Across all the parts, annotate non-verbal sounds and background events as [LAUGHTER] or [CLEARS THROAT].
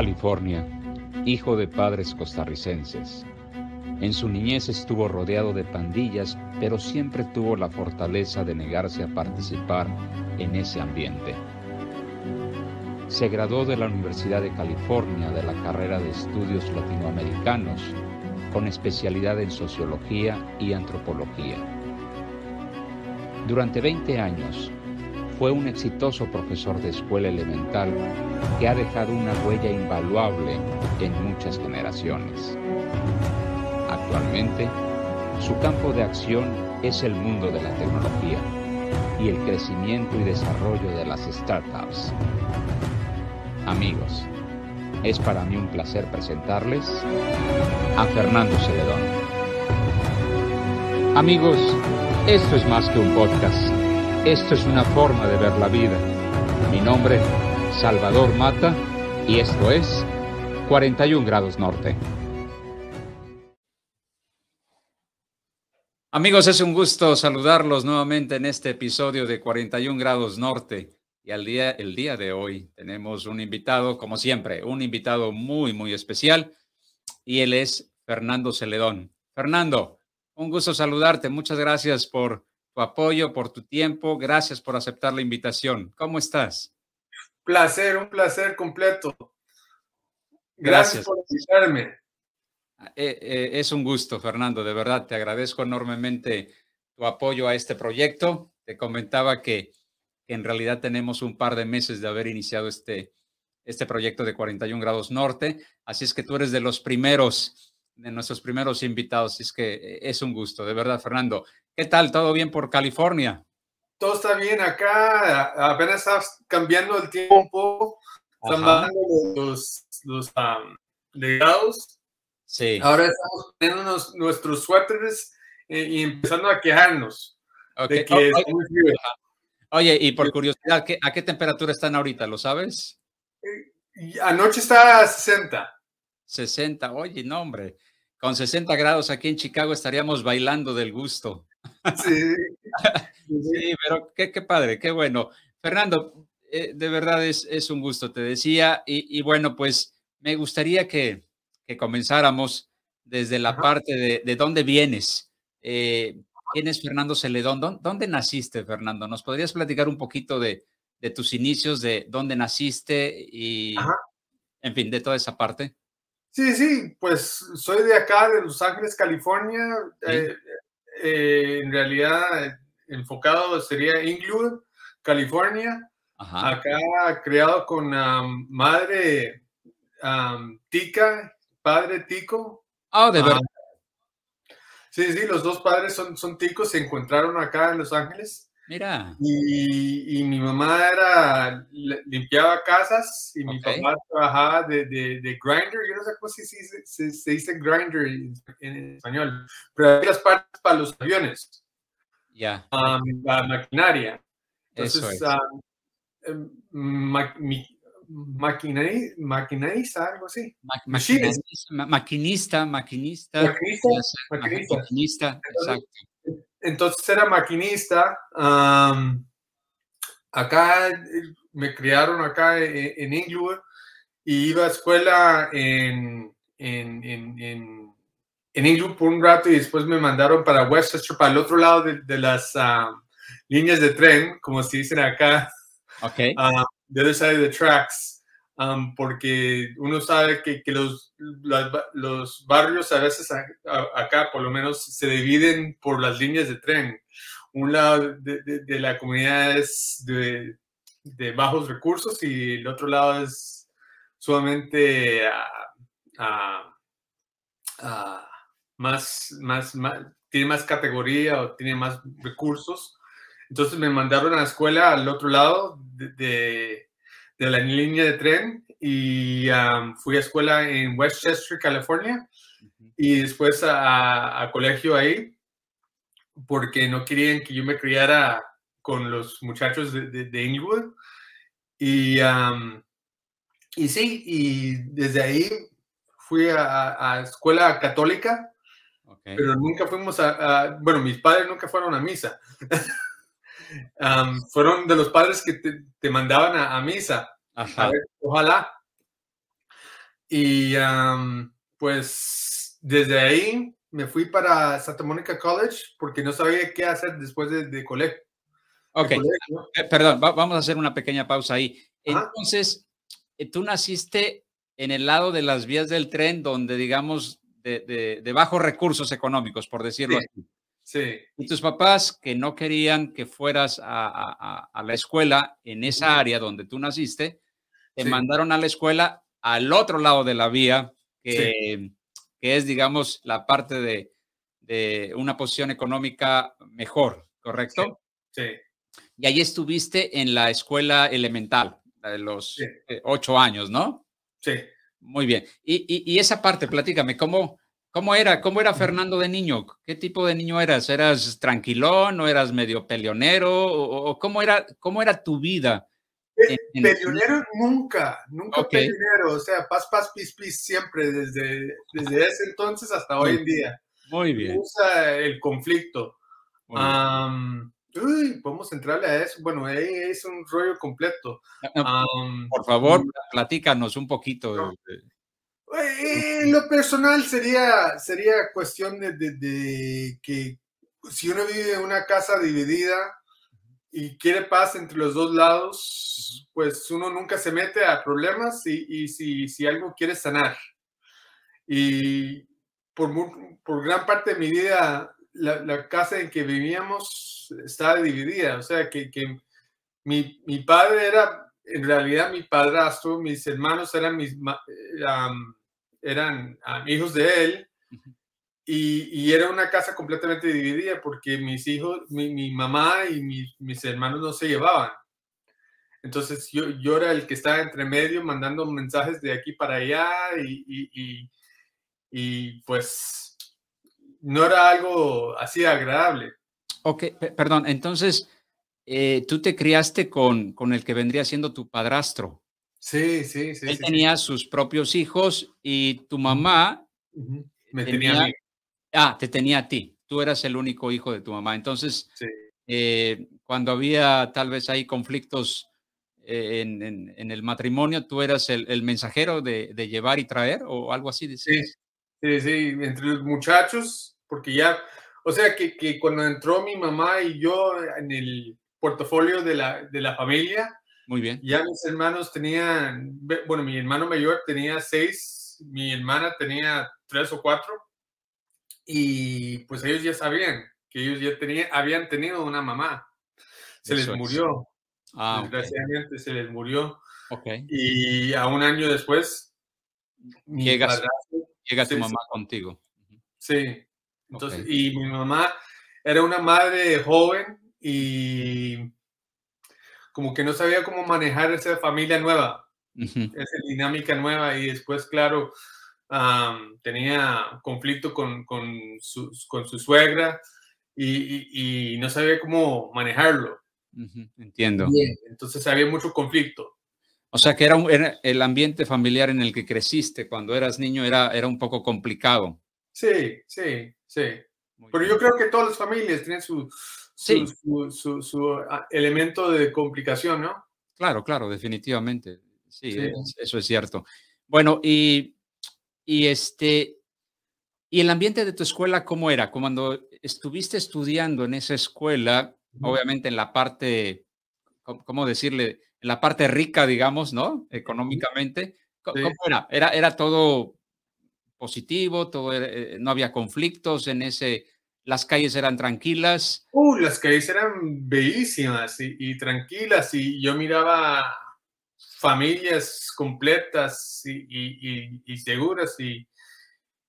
California, hijo de padres costarricenses. En su niñez estuvo rodeado de pandillas, pero siempre tuvo la fortaleza de negarse a participar en ese ambiente. Se graduó de la Universidad de California de la carrera de Estudios Latinoamericanos con especialidad en Sociología y Antropología. Durante 20 años fue un exitoso profesor de escuela elemental que ha dejado una huella invaluable en muchas generaciones. Actualmente, su campo de acción es el mundo de la tecnología y el crecimiento y desarrollo de las startups. Amigos, es para mí un placer presentarles a Fernando Celedón. Amigos, esto es más que un podcast esto es una forma de ver la vida. Mi nombre, Salvador Mata, y esto es 41 grados norte. Amigos, es un gusto saludarlos nuevamente en este episodio de 41 grados norte. Y al día, el día de hoy tenemos un invitado, como siempre, un invitado muy, muy especial. Y él es Fernando Celedón. Fernando, un gusto saludarte. Muchas gracias por tu apoyo, por tu tiempo. Gracias por aceptar la invitación. ¿Cómo estás? Placer, un placer completo. Gracias, por invitarme. Eh, eh, es un gusto, Fernando, de verdad. Te agradezco enormemente tu apoyo a este proyecto. Te comentaba que, en realidad tenemos un par de meses de haber iniciado este, este proyecto de 41 grados norte. Así es que tú eres de los primeros, de nuestros primeros invitados. Así es que eh, es un gusto, de verdad, Fernando. ¿Qué tal? ¿Todo bien por California? Todo está bien acá, apenas está cambiando el tiempo un poco, están bajando los, los legados. Sí. Ahora estamos poniendo nuestros suéteres eh, y empezando a quejarnos de que es muy frío. Oye, y por curiosidad, ¿a qué temperatura están ahorita? ¿Lo sabes? Eh, anoche está a 60. 60, oye, no, hombre. Con 60 grados aquí en Chicago estaríamos bailando del gusto. [LAUGHS] Sí. sí, pero qué, qué, padre, qué bueno. Fernando, eh, de verdad es, es, un gusto, te decía, y, bueno, pues me gustaría que, que comenzáramos desde la parte de, de, dónde vienes. Eh, ¿Quién es Fernando Celedón? ¿Dónde naciste, Fernando? ¿Nos podrías platicar un poquito de, de tus inicios, de dónde naciste y, en fin, de toda esa parte? Sí, sí, pues soy de acá, de Los Ángeles, California. Eh, eh, en realidad enfocado sería Inglewood, California. Acá creado con madre tica, padre tico. Ah, de verdad. sí, sí, los dos padres son, son ticos, se encontraron acá en Los Ángeles. Mira. Y, mi mamá era, limpiaba casas y mi papá trabajaba de, de, grinder. Yo no sé cómo se, se, se dice grinder en, español, pero había las partes para los aviones. Ya. la maquinaria. Entonces, em, maquinista, algo así. maquinista, maquinista, maquinista. Maquinista, maquinista. exacto entonces era maquinista. acá me criaron acá e, en, Inglewood y iba a escuela en, en, en, en, Inglewood por un rato y después me mandaron para Westchester, para el otro lado de, las líneas de tren, como se dicen acá. Uh, the other side of the tracks porque uno sabe que, que los, los barrios a veces acá por lo menos se dividen por las líneas de tren. Un lado de, de, la comunidad es de, de, bajos recursos y el otro lado es sumamente más, más, más, tiene más categoría o tiene más recursos. Entonces me mandaron a la escuela al otro lado de, de la línea de tren y fui a escuela en Westchester, California, y después a, colegio ahí, porque no querían que yo me criara con los muchachos de, de, Inglewood. Y, y sí, y desde ahí fui a, a escuela católica, pero nunca fuimos a, bueno, mis padres nunca fueron a misa. [LAUGHS] fueron de los padres que te, te mandaban a, misa. Ajá. ojalá. Y pues desde ahí me fui para Santa Monica College porque no sabía qué hacer después de, colegio. Ok, eh, perdón, vamos a hacer una pequeña pausa ahí. Entonces, eh, tú naciste en el lado de las vías del tren donde, digamos, de, bajos recursos económicos, por decirlo así. Sí. Y tus papás que no querían que fueras a, la escuela en esa área donde tú naciste, te mandaron a la escuela al otro lado de la vía, que, que es, digamos, la parte de, de, una posición económica mejor, ¿correcto? Sí. Y ahí estuviste en la escuela elemental, de los eh, ocho años, ¿no? Sí. Muy bien. Y, y, esa parte, platícame, ¿cómo, ¿cómo era? ¿Cómo era Fernando de niño? ¿Qué tipo de niño eras? ¿Eras tranquilón o eras medio peleonero? ¿O, cómo, era, cómo era tu vida? Peleonero nunca, nunca peleonero, o sea, paz, paz, pis, pis, siempre, desde, desde ese entonces hasta hoy en día. Muy bien. Usa el conflicto. uy, podemos entrarle a eso. Bueno, es un rollo completo. por favor, platícanos un poquito. En lo personal sería, sería cuestión de, que si uno vive en una casa dividida, y quiere paz entre los dos lados, pues uno nunca se mete a problemas y, si, si, algo quiere sanar. Y por, por gran parte de mi vida, la, la, casa en que vivíamos estaba dividida, o sea que, que mi, mi, padre era en realidad mi padrastro, mis hermanos eran, mis, eran hijos de él y, era una casa completamente dividida porque mis hijos, mi, mamá y mis hermanos no se llevaban. Entonces yo, yo era el que estaba entre medio mandando mensajes de aquí para allá y, y, pues no era algo así agradable. Ok, perdón, entonces eh, tú te criaste con, con el que vendría siendo tu padrastro. Sí, sí, sí. Él tenía sus propios hijos y tu mamá me tenía, Ah, te tenía a ti. Tú eras el único hijo de tu mamá. Entonces, eh, cuando había tal vez ahí conflictos eh, en, el matrimonio, tú eras el, mensajero de, llevar y traer o algo así. Sí, sí, sí, entre los muchachos, porque ya, o sea, que, que, cuando entró mi mamá y yo en el portafolio de la, de la familia, muy bien. Ya mis hermanos tenían, bueno, mi hermano mayor tenía seis, mi hermana tenía tres o cuatro y pues ellos ya sabían que ellos ya tenían, habían tenido una mamá. Se les murió. Ah, Desgraciadamente se les murió. Okay. Y a un año después llega, llega tu mamá contigo. Sí. Entonces, y mi mamá era una madre joven y como que no sabía cómo manejar esa familia nueva, esa dinámica nueva. Y después, claro, tenía conflicto con, con, su, con su suegra y, y, no sabía cómo manejarlo. entiendo. entonces había mucho conflicto. O sea que era, el ambiente familiar en el que creciste cuando eras niño era, era un poco complicado. Sí, sí, sí. Pero yo creo que todas las familias tienen su, su, su, ah, elemento de complicación, ¿no? Claro, claro, definitivamente. Sí, eso es cierto. Bueno, y y este, ¿y el ambiente de tu escuela cómo era? Cuando estuviste estudiando en esa escuela, obviamente en la parte, ¿cómo decirle? En la parte rica, digamos, ¿no? Económicamente, ¿cómo era? era? Era todo positivo, todo eh, no había conflictos en ese, las calles eran tranquilas. Uh, las calles eran bellísimas y, y tranquilas y yo miraba familias completas y, seguras y,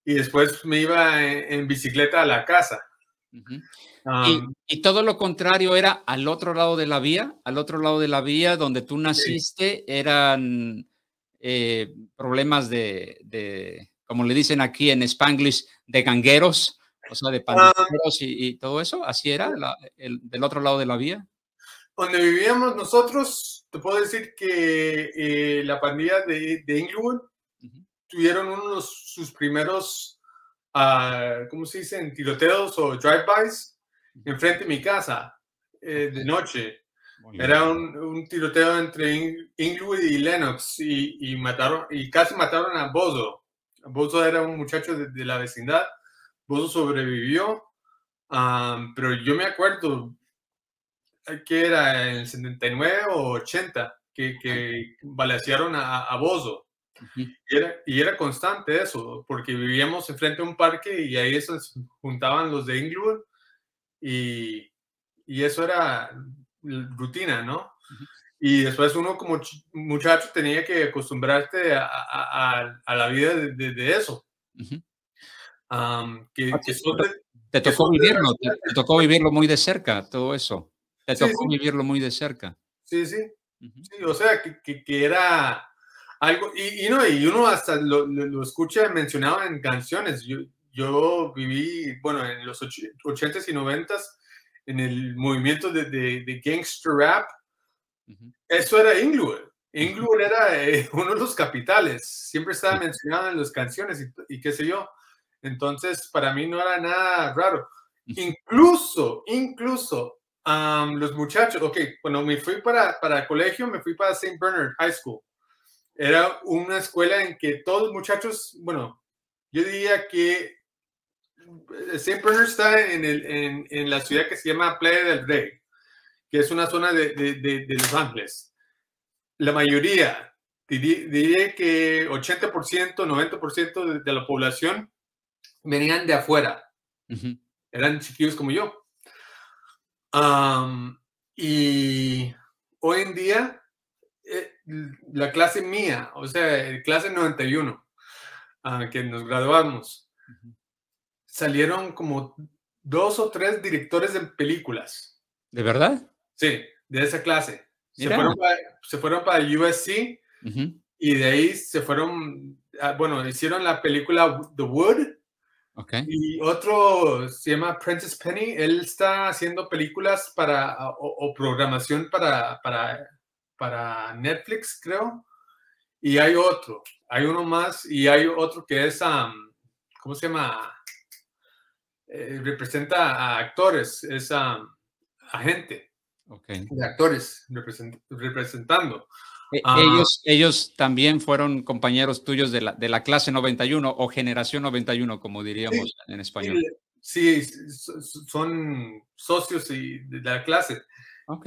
después me iba en, bicicleta a la casa. y, todo lo contrario era al otro lado de la vía, al otro lado de la vía donde tú naciste, eran eh, problemas de, como le dicen aquí en Spanglish, de gangueros, o sea, de ah. y, todo eso, así era, el, del otro lado de la vía. Donde vivíamos nosotros, te puedo decir que eh, la pandilla de, de Inglewood tuvieron uno de sus primeros, uh, ¿cómo se dicen? Tiroteos o drive-bys enfrente de mi casa eh, de noche. Era un, tiroteo entre Inglewood y Lennox y, mataron, y casi mataron a Bozo. Bozo era un muchacho de, la vecindad. Bozo sobrevivió, pero yo me acuerdo que era en el 79 o 80 que, que balasearon a, a Bozo. y, era, y era constante eso, porque vivíamos enfrente de un parque y ahí se juntaban los de Inglewood y, y eso era rutina, ¿no? Y después uno como muchacho tenía que acostumbrarte a, a, a la vida de, de, eso. Que, te, tocó vivirlo, te, tocó vivirlo muy de cerca, todo eso. Te tocó vivirlo muy de cerca. Sí, sí. sí o sea, que, que, era algo, y, y, no, y uno hasta lo, lo, escucha mencionado en canciones. Yo, yo viví, bueno, en los 80s y 90s en el movimiento de, de, gangster rap, eso era Inglewood. Inglewood era eh, [LAUGHS] uno de los capitales, siempre estaba mencionado en las canciones y, qué sé yo. Entonces, para mí no era nada raro. Incluso, incluso, los muchachos, ok, cuando me fui para, para el colegio, me fui para St. Bernard High School. Era una escuela en que todos los muchachos, bueno, yo diría que St. Bernard está en, el, en, en, la ciudad que se llama Playa del Rey, que es una zona de, de, de, Los Ángeles. La mayoría, diría, que 80%, 90% de, la población venían de afuera. Eran chiquillos como yo. y hoy en día, eh, la clase mía, o sea, clase 91, uh, que nos graduamos, salieron como dos o tres directores de películas. ¿De verdad? Sí, de esa clase. Se fueron, para, se fueron, para, USC y de ahí se fueron, ah, bueno, hicieron la película The Wood. Okay. Y otro se llama Prentice Penny. Él está haciendo películas para, ah, o, programación para, para, para Netflix, creo. Y hay otro, hay uno más y hay otro que es, ¿cómo se llama? Eh, representa a actores, es a, gente de actores representando. E, ah. ellos, ellos también fueron compañeros tuyos de la, de la clase 91 o generación 91, como diríamos en español. Sí, son socios de la clase.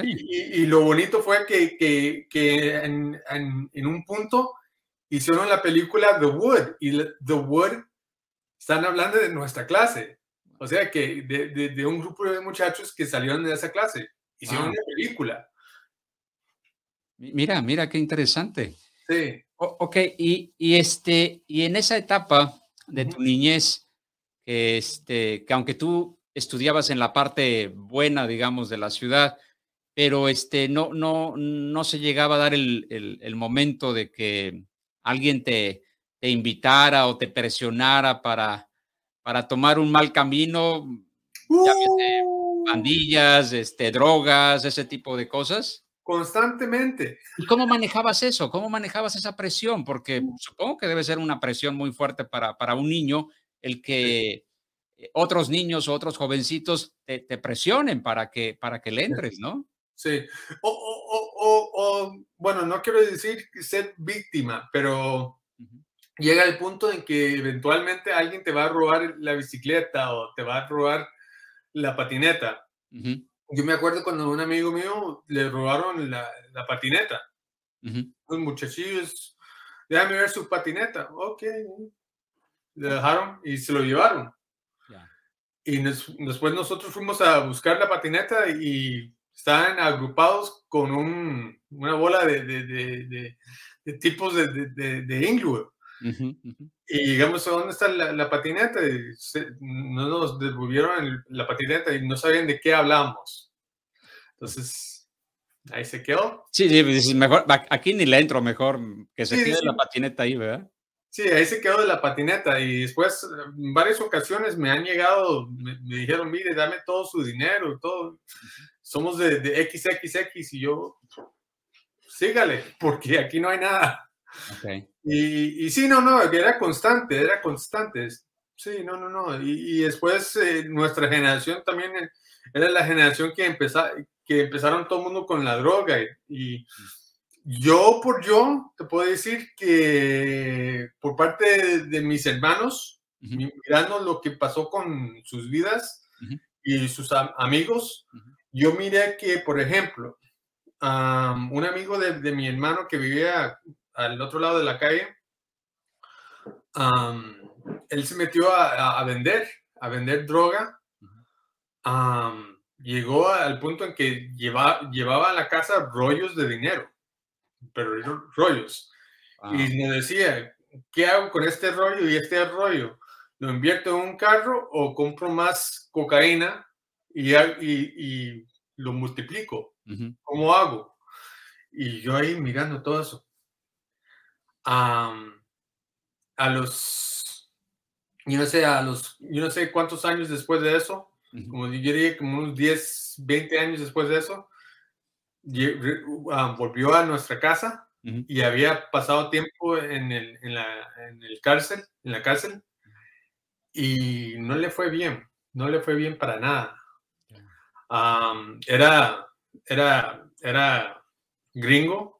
Y, lo bonito fue que, que, que en, en, en, un punto hicieron la película The Wood y The Wood están hablando de nuestra clase. O sea, que de, de, un grupo de muchachos que salieron de esa clase, hicieron una película. Mira, mira qué interesante. Sí. ok, y, y, este, y en esa etapa de tu niñez, que, este, que aunque tú estudiabas en la parte buena, digamos, de la ciudad, pero este, no, no, no se llegaba a dar el, el, el momento de que alguien te, te invitara o te presionara para, para tomar un mal camino, uh. pandillas, este, drogas, ese tipo de cosas? Constantemente. ¿Y cómo manejabas eso? ¿Cómo manejabas esa presión? Porque supongo que debe ser una presión muy fuerte para, para un niño el que eh, otros niños o otros jovencitos te, presionen para que, para que le entres, ¿no? Sí. O, o, o, bueno, no quiero decir ser víctima, pero llega el punto en que eventualmente alguien te va a robar la bicicleta o te va a robar la patineta. Yo me acuerdo cuando un amigo mío le robaron la, la patineta. Los muchachillos, déjame ver su patineta. Ok. Le dejaron y se lo llevaron. Y después nosotros fuimos a buscar la patineta y estaban agrupados con un, una bola de, de, de tipos de, Inglewood. Y llegamos a dónde está la, patineta y no nos devolvieron la patineta y no sabían de qué hablamos. Entonces, ahí se quedó. Sí, sí, pues, mejor, aquí ni le entro, mejor que se quede la patineta ahí, ¿verdad? Sí, ahí se quedó de la patineta y después en varias ocasiones me han llegado, me, dijeron, mire, dame todo su dinero, todo. Somos de, de XXX y yo, sígale, porque aquí no hay nada. Y, y, sí, no, no, era constante, era constante. Sí, no, no, no. Y, después eh, nuestra generación también era la generación que empezaba, que empezaron todo el mundo con la droga. Y, yo por yo te puedo decir que por parte de, mis hermanos, mirando lo que pasó con sus vidas y sus amigos, yo miré que, por ejemplo, un amigo de, mi hermano que vivía al otro lado de la calle, él se metió a, vender, a vender droga. llegó al punto en que lleva, llevaba a la casa rollos de dinero, pero rollos. Y me decía, ¿qué hago con este rollo y este rollo? ¿Lo invierto en un carro o compro más cocaína y, y, lo multiplico? ¿Cómo hago? Y yo ahí mirando todo eso. A los, yo no sé, a los, yo no sé cuántos años después de eso, como yo diría como unos 10, 20 años después de eso, volvió a nuestra casa y había pasado tiempo en el, en, la, en el cárcel, en la cárcel, y no le fue bien, no le fue bien para nada. era, era, era gringo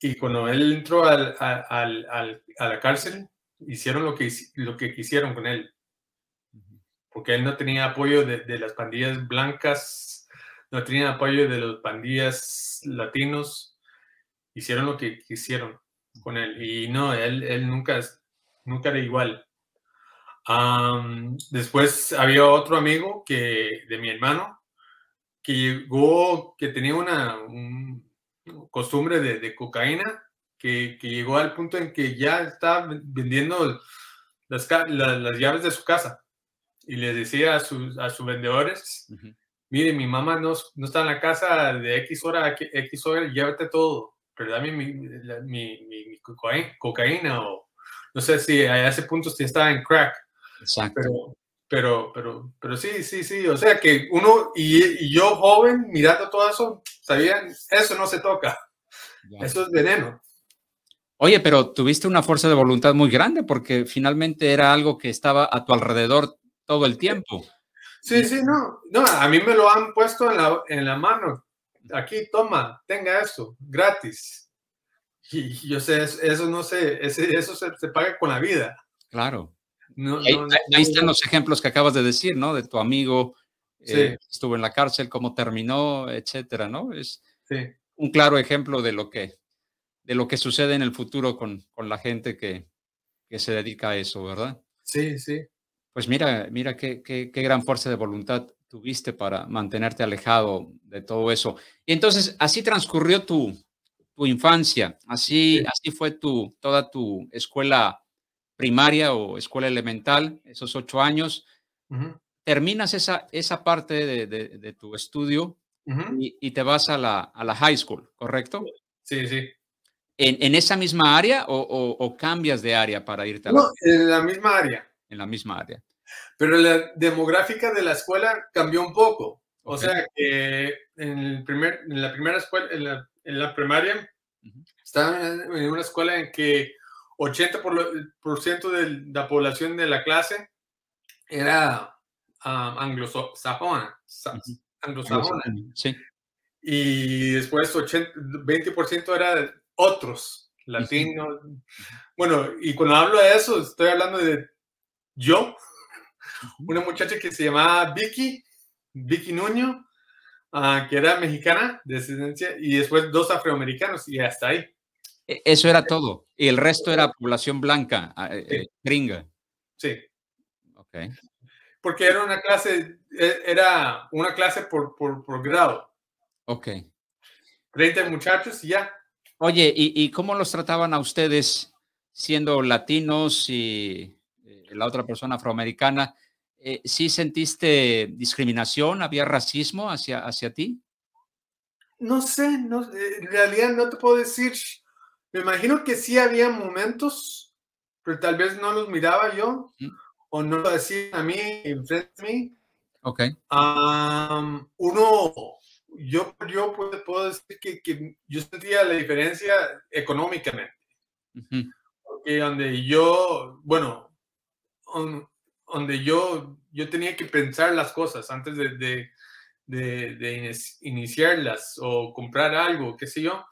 y cuando él entró al, al, al, a la cárcel, hicieron lo que, lo que quisieron con él. Porque él no tenía apoyo de, de las pandillas blancas, no tenía apoyo de las pandillas latinos. Hicieron lo que quisieron con él. Y no, él, él nunca, nunca era igual después había otro amigo que, de mi hermano que llegó, que tenía una costumbre de, cocaína, que, llegó al punto en que ya estaba vendiendo las, las, llaves de su casa y le decía a sus, a sus vendedores, mire, mi mamá no, no, está en la casa de X hora a X hora, llévate todo, pero dame mi, mi, mi, cocaína, o no sé si a ese punto si estaba en crack. Exacto. Pero, pero, pero, pero sí, sí, sí. O sea que uno y, yo joven mirando todo eso, sabían, eso no se toca. Eso es veneno. Oye, pero tuviste una fuerza de voluntad muy grande porque finalmente era algo que estaba a tu alrededor todo el tiempo. Sí, sí, no. No, a mí me lo han puesto en la, en la mano. Aquí, toma, tenga eso, gratis. Y yo sé, eso no sé, eso se, se paga con la vida. Claro ahí, están los ejemplos que acabas de decir, ¿no? De tu amigo eh, estuvo en la cárcel, cómo terminó, etcétera, ¿no? Es un claro ejemplo de lo que, de lo que sucede en el futuro con, con la gente que, que, se dedica a eso, ¿verdad? Sí, sí. Pues mira, mira qué, qué, qué, gran fuerza de voluntad tuviste para mantenerte alejado de todo eso. Y entonces, así transcurrió tu, tu infancia, así, así fue tu, toda tu escuela primaria o escuela elemental, esos ocho años, terminas esa, esa parte de, de, tu estudio y, te vas a la, a la, high school, ¿correcto? Sí, sí. ¿En, en esa misma área o, o, cambias de área para irte a la... No, en la misma área. En la misma área. Pero la demográfica de la escuela cambió un poco. O sea que en, el primer, en la primera escuela, en la, en la primaria, estaba en una escuela en que 80% de la población de la clase era um, anglosajona. anglosajona. Sí. Y después 80, 20% era otros, latinos. Bueno, y cuando hablo de eso, estoy hablando de yo, una muchacha que se llamaba Vicky, Vicky Nuño, ah, que era mexicana de descendencia, y después dos afroamericanos, y hasta ahí. E, eso era todo. Y el resto era población blanca, ah, eh, eh, gringa. Sí. Ok. Porque era una clase, e, era una clase por, por, grado. Ok. 30 muchachos y ya. Oye, ¿y, cómo los trataban a ustedes siendo latinos y eh, la otra persona afroamericana? ¿Sí sentiste discriminación? ¿Había racismo hacia, hacia ti? No sé, no, en realidad no te puedo decir me imagino que sí había momentos, pero tal vez no los miraba yo o no lo decían a mí enfrente de mí. Ok. uno, yo, yo puedo, decir que, que, yo sentía la diferencia económicamente. Porque donde yo, bueno, donde yo, yo tenía que pensar las cosas antes de, de, de, iniciarlas o comprar algo, qué sé yo,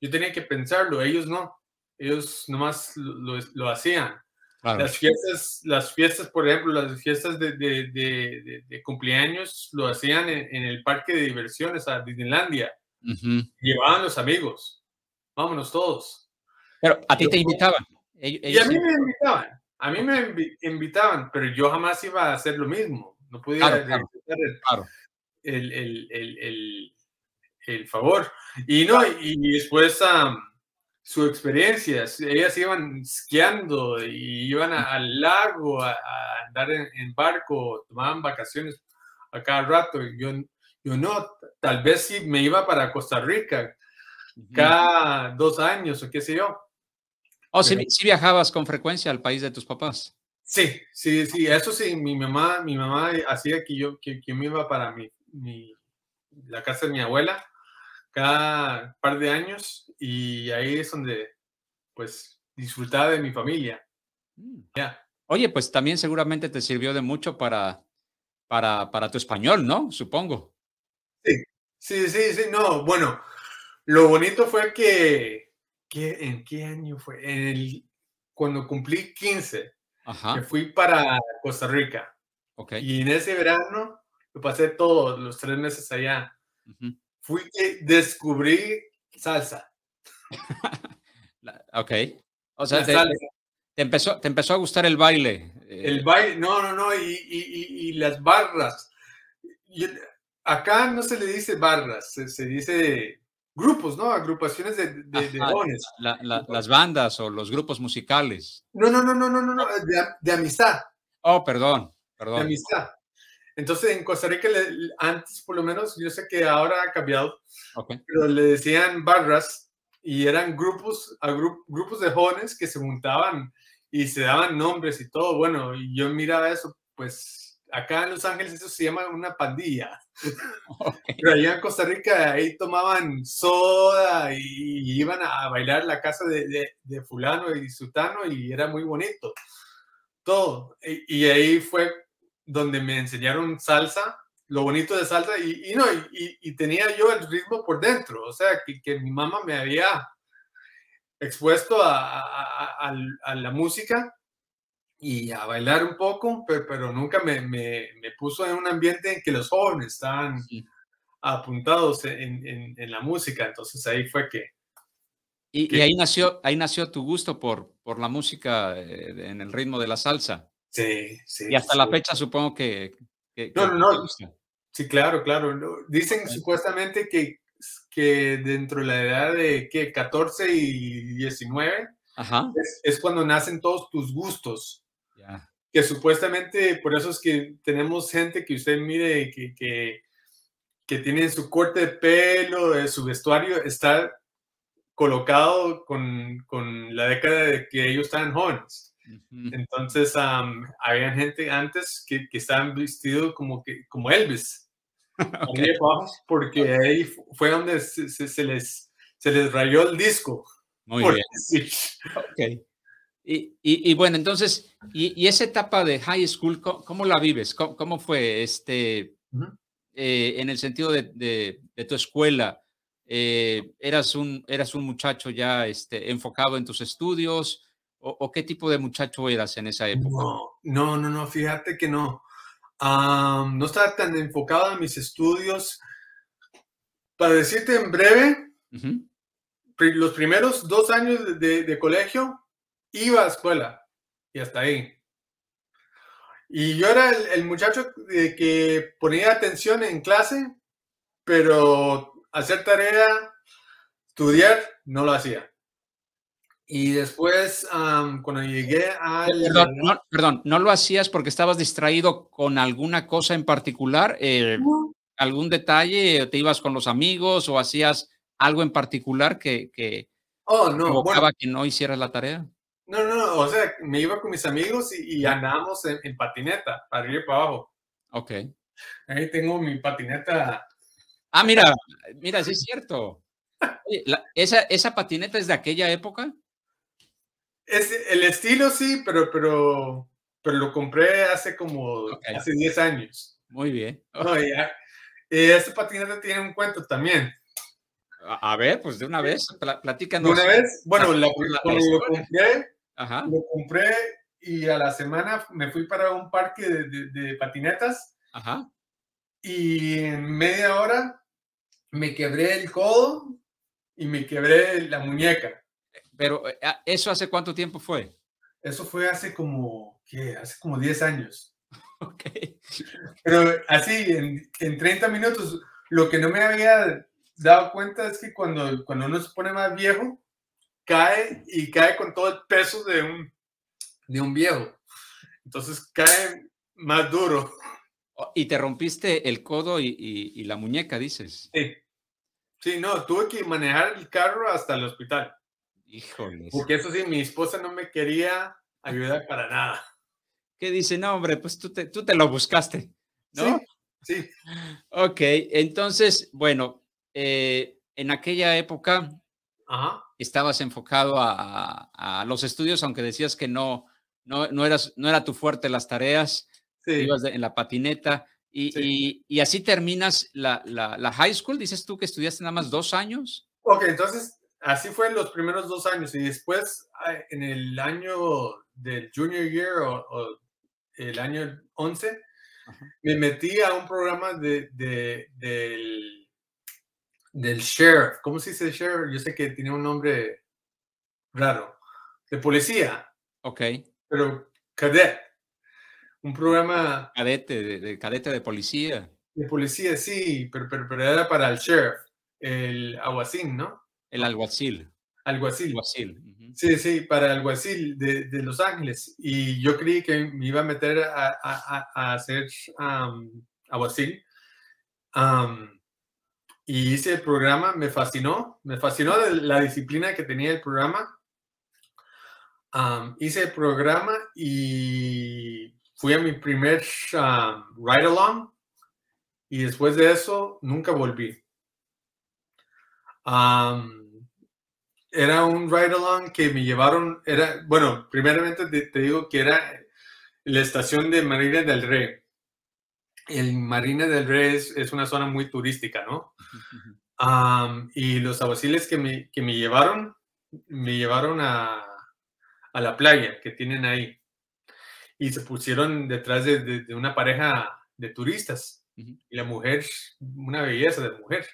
yo tenía que pensarlo, ellos no, ellos nomás lo, lo, hacían. Las fiestas, las fiestas, por ejemplo, las fiestas de, de, de cumpleaños lo hacían en, el parque de diversiones a Disneylandia. Llevaban los amigos. Vámonos todos. Pero a ti te invitaban. y a mí me invitaban. A mí me invitaban, pero yo jamás iba a hacer lo mismo. No podía claro, el, el, el, el, favor. Y no, y después su experiencia, ellas iban esquiando y iban al lago a, andar en, barco, tomaban vacaciones a cada rato. Yo, yo no, tal vez sí me iba para Costa Rica cada dos años o qué sé yo. ¿O oh, sí, viajabas con frecuencia al país de tus papás? Sí, sí, sí, eso sí, mi mamá, mi mamá hacía que yo, que, que me iba para mi, mi, la casa de mi abuela cada par de años y ahí es donde pues disfrutaba de mi familia. Mm. Oye, pues también seguramente te sirvió de mucho para, para, para tu español, ¿no? Supongo. Sí, sí, sí, sí, no, bueno, lo bonito fue que, que ¿en qué año fue? En el, cuando cumplí 15, me fui para Costa Rica. Okay. Y en ese verano lo pasé todos los tres meses allá. Fui que descubrí salsa. [LAUGHS] ok. O sea, te, empezó, te empezó a gustar el baile. El eh. baile, no, no, no, y, y, y las barras. acá no se le dice barras, se, dice grupos, ¿no? Agrupaciones de, de, jóvenes. las bandas o los grupos musicales. No, no, no, no, no, no, de, de amistad. Oh, perdón, perdón. De amistad. Entonces en Costa Rica, antes por lo menos, yo sé que ahora ha cambiado, pero le decían barras y eran grupos, grupos de jóvenes que se juntaban y se daban nombres y todo. Bueno, y yo miraba eso, pues acá en Los Ángeles eso se llama una pandilla. [LAUGHS] Pero allá en Costa Rica ahí tomaban soda y, iban a bailar la casa de, de, fulano y sutano y era muy bonito. Todo. y ahí fue donde me enseñaron salsa, lo bonito de salsa, y, no, y, tenía yo el ritmo por dentro, o sea, que, que mi mamá me había expuesto a, la música y a bailar un poco, pero, pero nunca me, me, puso en un ambiente en que los jóvenes estaban apuntados en, en, la música, entonces ahí fue que... Y, ahí, nació, ahí nació tu gusto por, por la música eh, en el ritmo de la salsa. Sí, sí. Y hasta la fecha supongo que... no, no, no. Sí, claro, claro. Dicen supuestamente que, que dentro de la edad de ¿qué? 14 y 19 Es, cuando nacen todos tus gustos. Que supuestamente, por eso es que tenemos gente que usted mire que, que, que tiene su corte de pelo, su vestuario, está colocado con, con la década de que ellos estaban jóvenes. Entonces, había gente antes que, que, estaban vestidos como, que, como Elvis, [LAUGHS] porque ahí fue donde se, se, les, se les rayó el disco. Muy bien. Okay. Y, y, bueno, entonces, y, y, esa etapa de high school, ¿cómo, la vives? ¿Cómo, cómo fue este, eh, en el sentido de, de, tu escuela? Eh, ¿eras, un, ¿Eras un muchacho ya este, enfocado en tus estudios? ¿O, qué tipo de muchacho eras en esa época? No, no, no, fíjate que no. no estaba tan enfocado en mis estudios. Para decirte en breve, los primeros dos años de, colegio iba a escuela y hasta ahí. Y yo era el, muchacho que ponía atención en clase, pero hacer tarea, estudiar, no lo hacía. Y después, cuando llegué a... Perdón no, lo hacías porque estabas distraído con alguna cosa en particular? Eh, ¿Algún detalle? ¿Te ibas con los amigos o hacías algo en particular que, que oh, no, provocaba que no hicieras la tarea? No, no, no, o sea, me iba con mis amigos y, andábamos en, patineta, para arriba y para abajo. Ok. Ahí tengo mi patineta. Ah, mira, mira, sí es cierto. esa, ¿Esa patineta es de aquella época? Es, el estilo sí, pero, pero, pero lo compré hace como hace 10 años. Muy bien. [LAUGHS] Este patinete tiene un cuento también. A, ver, pues de una vez, platícanos. ¿De una vez? Bueno, la, lo compré, lo compré y a la semana me fui para un parque de, de, patinetas. Ajá. Y en media hora me quebré el codo y me quebré la muñeca. Pero, eh, ah, ¿eso hace cuánto tiempo fue? Eso fue hace como, ¿qué? Hace como 10 años. [LAUGHS] Ok. Pero así, en, en 30 minutos, lo que no me había dado cuenta es que cuando, cuando uno se pone más viejo, cae y cae con todo el peso de un, de un viejo. Entonces cae más duro. Oh, y te rompiste el codo y, y, la muñeca, dices. Sí. Sí, no, tuve que manejar el carro hasta el hospital. Híjole. Porque eso sí, mi esposa no me quería ayudar para nada. ¿Qué dice? No, hombre, pues tú te, tú te lo buscaste, ¿no? Sí. sí. Ok, entonces, bueno, eh, en aquella época estabas enfocado a, los estudios, aunque decías que no, no, no, eras, no era tu fuerte las tareas, ibas en la patineta. Y, y, así terminas la, la, high school, dices tú que estudiaste nada más dos años. Ok, entonces así fue los primeros dos años y después en el año del junior year o, el año 11, me metí a un programa de, de, del del sheriff. ¿Cómo se dice sheriff? Yo sé que tiene un nombre raro. De policía. Ok. Pero cadet. Un programa. Cadete, de, cadete de policía. De policía, sí, pero, pero, era para el sheriff. El alguacil, ¿no? El alguacil. Alguacil. alguacil. Sí, sí, para el alguacil de, de, Los Ángeles. Y yo creí que me iba a meter a, a, a hacer um, alguacil. Um, y hice el programa, me fascinó, me fascinó la disciplina que tenía el programa. hice el programa y fui a mi primer ride along y después de eso nunca volví. Era un ride along que me llevaron, era, bueno, primeramente te, digo que era la estación de Marina del Rey el Marina del Rey es, una zona muy turística, ¿no? y los aguaciles que me, que me llevaron, me llevaron a, a, la playa que tienen ahí. Y se pusieron detrás de, de, una pareja de turistas. Y la mujer, una belleza de mujer.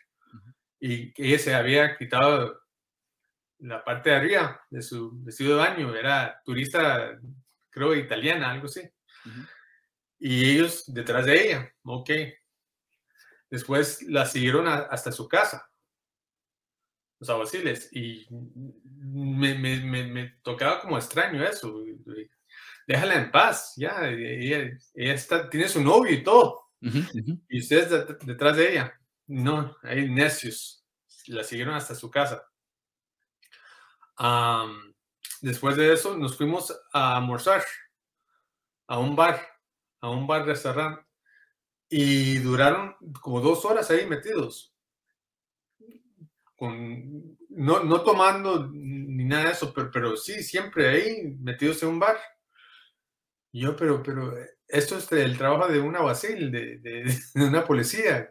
Y ella se había quitado la parte de arriba de su vestido de baño. Era turista, creo, italiana, algo así y ellos detrás de ella. Ok. Después la siguieron hasta su casa, los aguaciles, y me, me, me, tocaba como extraño eso. Déjala en paz, ya. Ella, está, tiene su novio y todo. Y ustedes detrás de ella. No, hay necios. La siguieron hasta su casa. Después de eso, nos fuimos a almorzar a un bar a un bar restaurante y duraron como dos horas ahí metidos. Con, no, no tomando ni nada de eso, pero, pero sí, siempre ahí metidos en un bar. yo, pero, pero esto es el trabajo de una basil, de, [LAUGHS] de, una policía,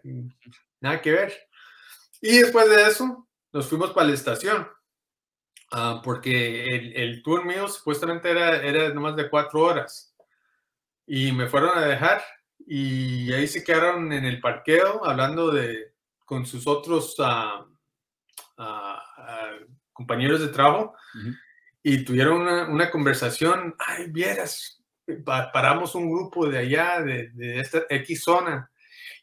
nada que ver. Y después de eso, nos fuimos para la estación, ah, porque el, el, tour mío supuestamente era, era nomás de cuatro horas y me fueron a dejar y ahí se quedaron en el parqueo hablando de con sus otros ah, ah, compañeros de trabajo y tuvieron una, conversación, ay, vieras, paramos un grupo de allá, de, de esta X zona,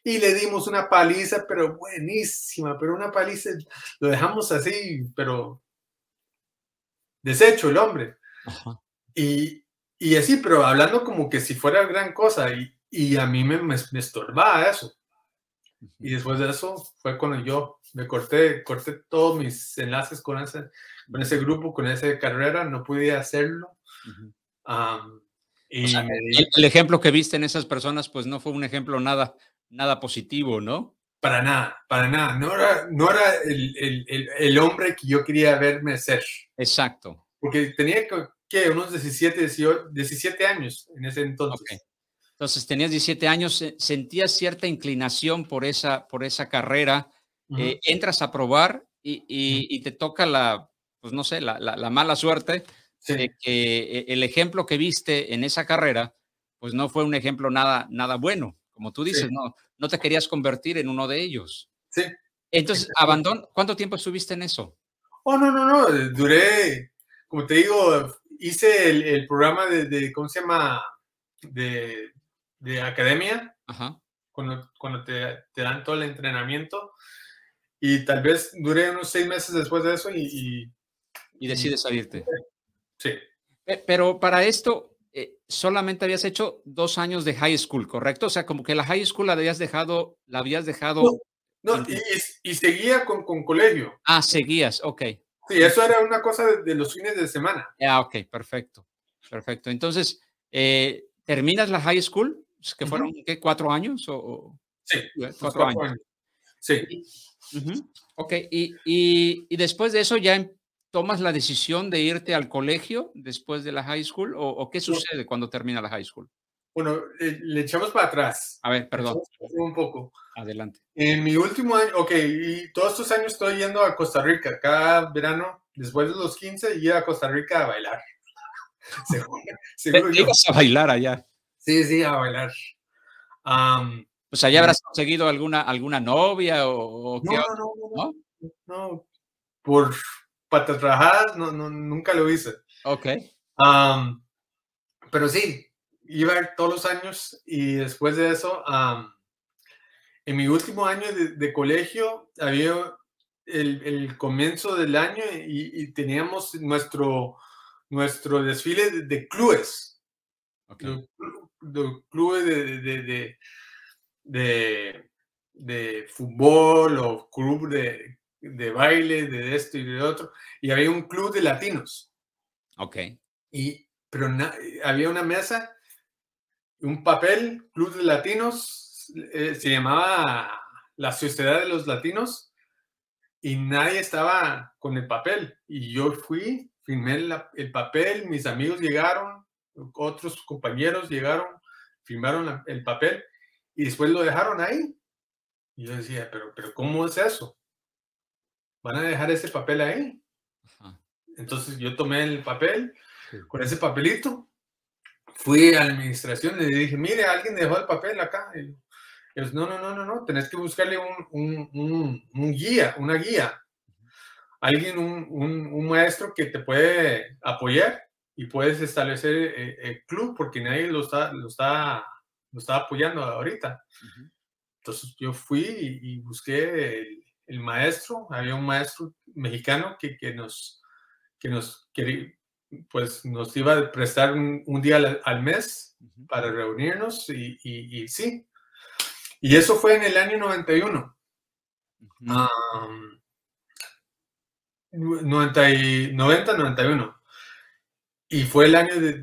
y le dimos una paliza, pero buenísima, pero una paliza, lo dejamos así, pero deshecho el hombre. Y, y así, pero hablando como que si fuera gran cosa y, y a mí me, me, estorbaba eso. Y después de eso fue cuando yo me corté, corté todos mis enlaces con ese, con ese grupo, con esa carrera, no pude hacerlo. y el, ejemplo que viste en esas personas, pues no fue un ejemplo nada, nada positivo, ¿no? Para nada, para nada. No era, no era el, el, el hombre que yo quería verme ser. Exacto. Porque tenía que, ¿qué? Unos 17, 17 años en ese entonces. Entonces tenías 17 años, sentías cierta inclinación por esa, por esa carrera, eh, entras a probar y, te toca la, pues no sé, la, mala suerte de que eh, el ejemplo que viste en esa carrera, pues no fue un ejemplo nada, nada bueno. Como tú dices, no, no te querías convertir en uno de ellos. Sí. Entonces, [LAUGHS] abandón, ¿cuánto tiempo estuviste en eso? Oh, no, no, no, duré, como te digo, hice el, programa de, ¿cómo se llama? De, de academia, Ajá. cuando, cuando te, te, dan todo el entrenamiento. Y tal vez duré unos seis meses después de eso y... Y, decides salirte. Sí. Pero para esto, eh, solamente habías hecho dos años de high school, ¿correcto? O sea, como que la high school la habías dejado, la habías dejado... No, y, seguía con, con, colegio. Ah, seguías, ok. Sí, eso era una cosa de, los fines de semana. Ah, ok, perfecto. Perfecto. Entonces, eh, ¿terminas la high school? ¿Que fueron ¿qué, cuatro años? O, sí, cuatro, años. Sí. Ok, y, y, y, después de eso ya em, tomas la decisión de irte al colegio después de la high school o, qué sucede cuando termina la high school? Bueno, eh, le echamos para atrás. A ver, perdón. Un poco. Adelante. En mi último año, ok, y todos estos años estoy yendo a Costa Rica. Cada verano, después de los 15, iba a Costa Rica a bailar. [LAUGHS] seguro, a bailar allá? Sí, sí, a bailar. Um, pues allá habrás conseguido alguna, alguna novia o, no, no, no, no, no, Por patas trabajadas, no, no, nunca lo hice. Ok. Um, pero sí, iba todos los años y después de eso, en mi último año de, colegio, había el, comienzo del año y, teníamos nuestro, nuestro desfile de, clubes. Okay. De, clubes de, de, de, fútbol o club de, de baile, de esto y de otro. Y había un club de latinos. Ok. Y, pero había una mesa un papel, Club de Latinos, eh, se llamaba la Sociedad de los Latinos y nadie estaba con el papel. Y yo fui, firmé el papel, mis amigos llegaron, otros compañeros llegaron, firmaron el papel y después lo dejaron ahí. Y yo decía, pero, pero ¿cómo es eso? ¿Van a dejar ese papel ahí? Entonces yo tomé el papel con ese papelito fui a la administración y le dije, mire, alguien dejó el papel acá. Y ellos, no, no, no, no, no, tenés que buscarle un, un, un, guía, una guía. Alguien, un, maestro que te puede apoyar y puedes establecer eh, el, club porque nadie lo está, lo está, lo está apoyando ahorita. Entonces yo fui y, busqué el, maestro, había un maestro mexicano que, que nos, que nos quería, pues nos iba a prestar un, día al, mes para reunirnos y, y, sí. Y eso fue en el año 91. 90, 91. Y fue el año de,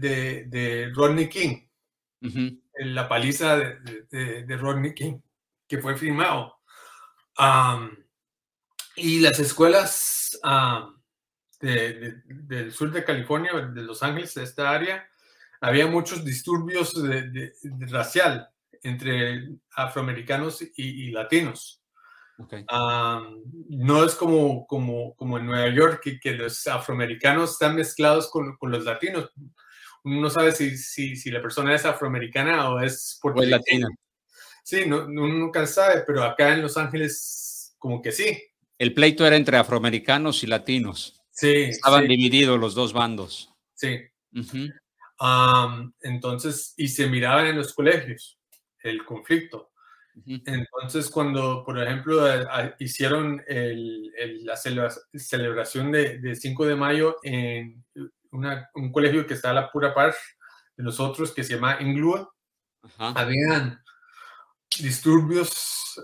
de, Rodney King. La paliza de, de, Rodney King, que fue firmado. Y las escuelas del sur de California, de Los Ángeles, de esta área, había muchos disturbios de, racial entre afroamericanos y, latinos. no es como, como, como en Nueva York, que, que los afroamericanos están mezclados con, con, los latinos. Uno no sabe si, si, si, la persona es afroamericana o es porque... latina. Sí, no, uno nunca sabe, pero acá en Los Ángeles como que sí. El pleito era entre afroamericanos y latinos. Sí. Estaban divididos los dos bandos. Sí. entonces, y se miraban en los colegios el conflicto. Entonces, cuando, por ejemplo, hicieron la celebración de, 5 de mayo en un colegio que está a la pura par de nosotros, que se llama Inglewood, habían disturbios,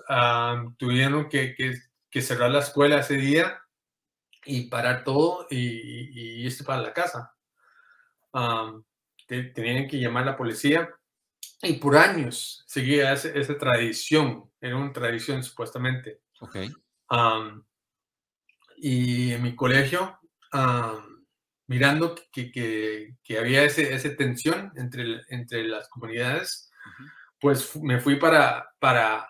tuvieron que, que cerrar la escuela ese día y parar todo y, y irse para la casa. tenían que llamar a la policía y por años seguía esa tradición, era una tradición supuestamente. Okay. y en mi colegio, mirando que, que, que, había esa tensión entre, entre las comunidades, pues me fui para, para,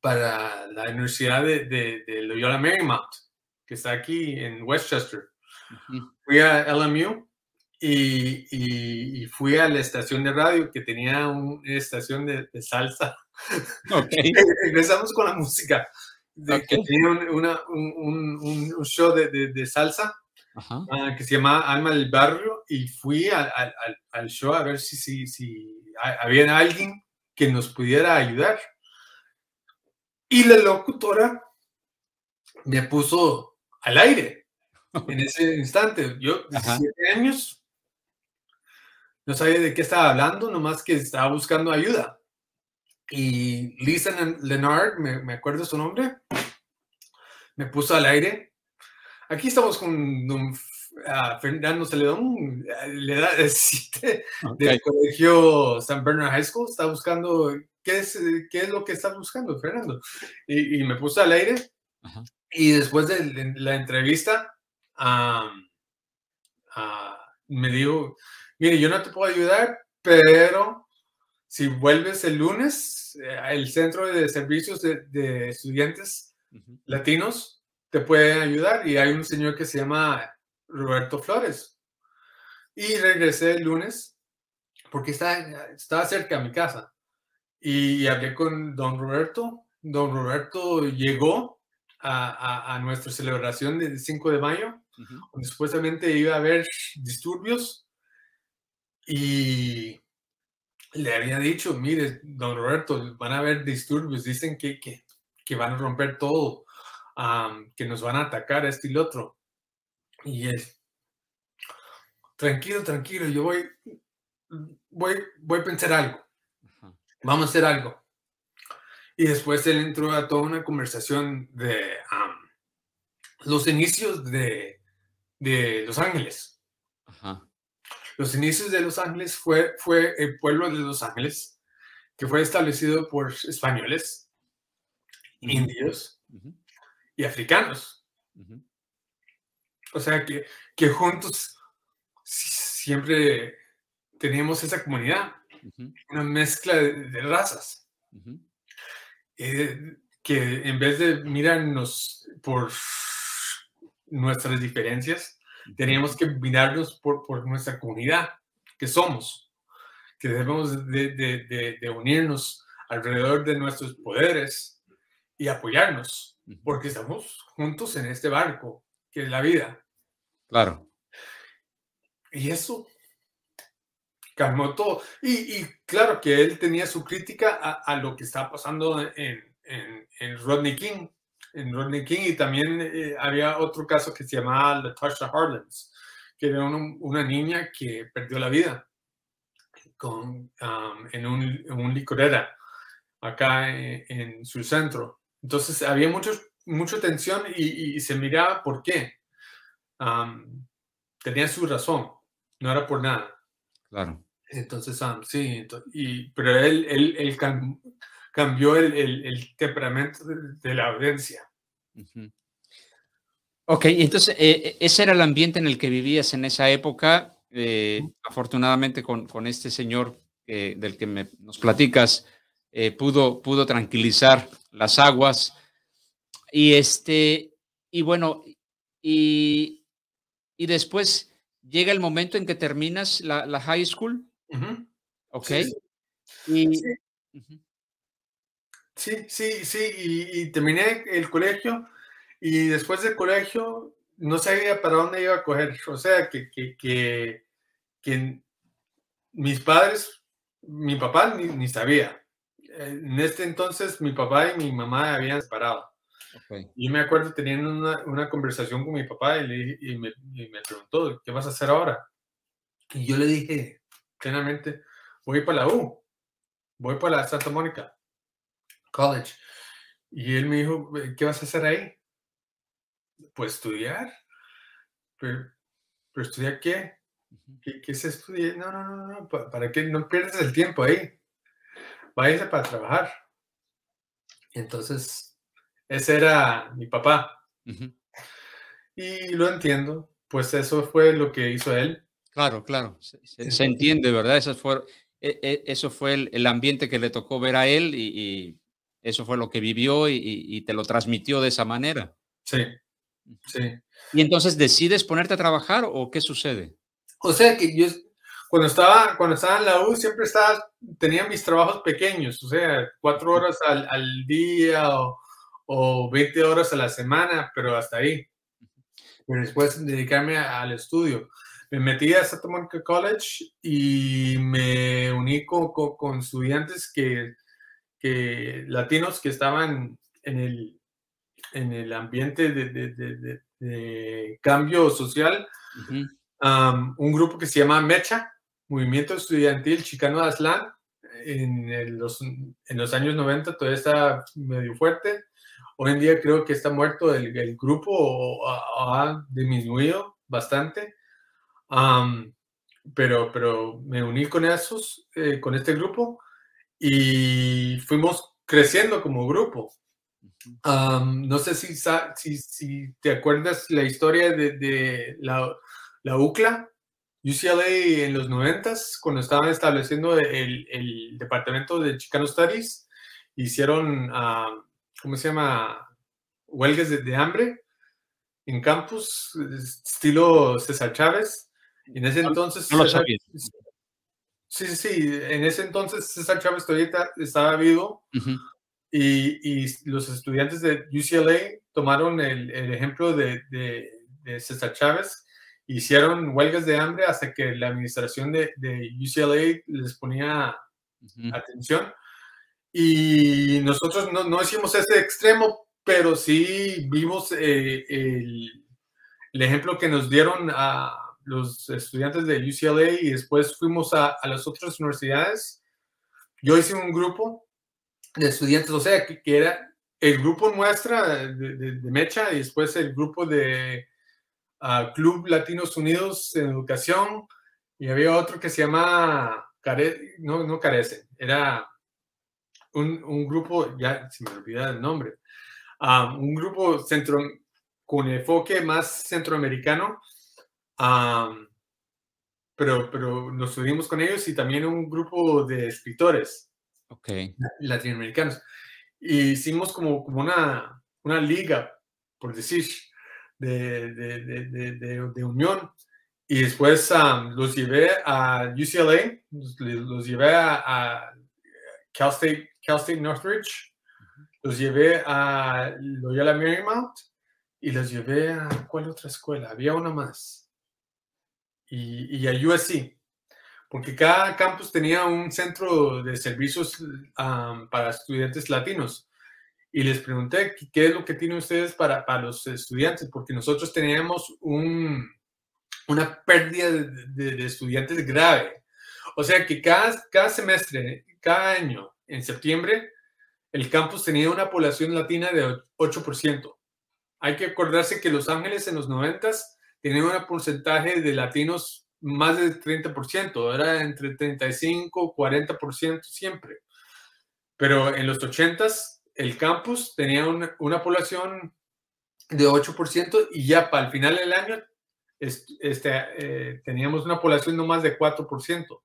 para la Universidad de, de, de Loyola Marymount, que está aquí en Westchester. Fui a LMU y, y, fui a la estación de radio que tenía una estación de, salsa. [LAUGHS] Okay. Empezamos con la música. De, que tenía una, un, un, un, show de, de salsa uh, que se llama Alma del Barrio y fui al, al, al show a ver si, si, si había alguien que nos pudiera ayudar. Y la locutora me puso al aire en ese instante. Yo, 17 años, no sabía de qué estaba hablando, nomás que estaba buscando ayuda. Y Lisa Leonard, me, me acuerdo su nombre, me puso al aire. Aquí estamos con don Fernando Celedón, le da [LAUGHS] del colegio San Bernard High School, está buscando, ¿qué es, qué es lo que está buscando, Fernando? Y, me puso al aire. Y después de, la entrevista, me dijo, mire, yo no te puedo ayudar, pero si vuelves el lunes, el eh, Centro de Servicios de, Estudiantes Latinos te puede ayudar. Y hay un señor que se llama Roberto Flores. Y regresé el lunes porque estaba, estaba cerca de mi casa. Y hablé con don Roberto. Don Roberto llegó a, a, nuestra celebración del 5 de mayo, donde supuestamente iba a haber disturbios. Y le había dicho, mire, don Roberto, van a haber disturbios, dicen que, que, que van a romper todo, que nos van a atacar este y el otro. Y él, tranquilo, tranquilo, yo voy, voy, voy a pensar algo. Vamos a hacer algo. Y después él entró a toda una conversación de los inicios de, de Los Ángeles. Los inicios de Los Ángeles fue, fue el pueblo de Los Ángeles, que fue establecido por españoles, indios y africanos. O sea, que, que juntos siempre teníamos esa comunidad, una mezcla de, razas. Eh, que en vez de mirarnos por nuestras diferencias, teníamos que mirarnos por, por nuestra comunidad, que somos, que debemos de, de, de, unirnos alrededor de nuestros poderes y apoyarnos, porque estamos juntos en este barco que es la vida. Claro. Y eso calmó todo. Y, claro que él tenía su crítica a, lo que estaba pasando en, en, Rodney King. En Rodney King y también eh, había otro caso que se llamaba Latasha Harlens, que era una niña que perdió la vida con, en, un, en, un, licorera acá en, su centro. Entonces había mucho, mucha tensión y, se miraba por qué. tenía su razón no era por nada. Claro. Entonces, sí, y, pero él, él, cambió el, el, temperamento de, la audiencia. Ok, entonces eh, eh, ese era el ambiente en el que vivías en esa época. Eh, afortunadamente con, con, este señor del que me, nos platicas, pudo, pudo tranquilizar las aguas. Y este, y bueno, y, y después llega el momento en que terminas la, high school. Ok. Sí. sí, sí, y, terminé el colegio y después del colegio no sabía para dónde iba a coger. O sea, que, que, que, mis padres, mi papá ni, ni, sabía. En este entonces mi papá y mi mamá habían separado. Y me acuerdo teniendo una, una, conversación con mi papá y, le, y, me, me, preguntó, ¿qué vas a hacer ahora? Y yo le dije, plenamente, voy para la U, voy para la Santa Mónica College. Y él me dijo, ¿qué vas a hacer ahí? Pues estudiar. ¿Pero, pero estudiar qué? ¿Qué, qué se estudia? No, no, no, no, ¿para, para qué? No pierdas el tiempo ahí. Váyase para trabajar. Entonces, ese era mi papá. Y lo entiendo, pues eso fue lo que hizo él. Claro, claro, se, entiende, ¿verdad? E, e, eso fue el, ambiente que le tocó ver a él y, eso fue lo que vivió y, te lo transmitió de esa manera. Sí, sí. ¿Y entonces decides ponerte a trabajar o qué sucede? O sea que yo cuando estaba, cuando estaba en la U siempre estaba, tenía mis trabajos pequeños, o sea, cuatro horas al, al día o, o 20 horas a la semana, pero hasta ahí. Y después dedicarme al estudio me metí a Santa Monica College y me uní con, con, estudiantes que, que, latinos que estaban en el, en el ambiente de, de, de, cambio social. un grupo que se llama MECHA, Movimiento Estudiantil Chicano de Aslan. En los, en los años 90 todavía está medio fuerte. Hoy en día creo que está muerto el, el grupo ha disminuido bastante pero, pero me uní con esos, eh, con este grupo y fuimos creciendo como grupo. no sé si, si, si, te acuerdas la historia de, de la, la, UCLA, UCLA en los 90 cuando estaban estableciendo el, el, departamento de Chicano Studies, hicieron, ¿cómo se llama? Huelgas de, de hambre en campus, estilo César Chávez. En ese entonces... No, César, sí, sí, sí. En ese entonces César Chávez todavía estaba vivo y, y, los estudiantes de UCLA tomaron el, el ejemplo de, de, César Chávez hicieron huelgas de hambre hasta que la administración de, de UCLA les ponía atención. Y nosotros no, no, hicimos ese extremo, pero sí vimos eh, el, el, ejemplo que nos dieron a, los estudiantes de UCLA y después fuimos a, a las otras universidades. Yo hice un grupo de estudiantes, o sea, que, era el grupo nuestra de, de, Mecha y después el grupo de ah, Club Latinos Unidos en Educación y había otro que se llama, no, no Carece, era un, un, grupo, ya se me olvida el nombre, ah, un grupo centro, con enfoque más centroamericano pero, pero nos unimos con ellos y también un grupo de escritores okay. latinoamericanos. Y hicimos como, como una, una liga, por decir, de, de, de, de unión. Y después los llevé a UCLA, los, llevé a, Cal, State, Cal State Northridge, los llevé a Loyola Marymount y los llevé a, ¿cuál otra escuela? Había una más y, a USC, porque cada campus tenía un centro de servicios para estudiantes latinos. Y les pregunté qué es lo que tienen ustedes para, para los estudiantes, porque nosotros teníamos un, una pérdida de, estudiantes grave. O sea que cada, cada semestre, cada año, en septiembre, el campus tenía una población latina de 8%. Hay que acordarse que Los Ángeles en los 90 tenía un porcentaje de latinos más del 30%, era entre 35 y 40% siempre. Pero en los 80s, el campus tenía una, una población de 8% y ya para el final del año este, eh, teníamos una población no más de 4%.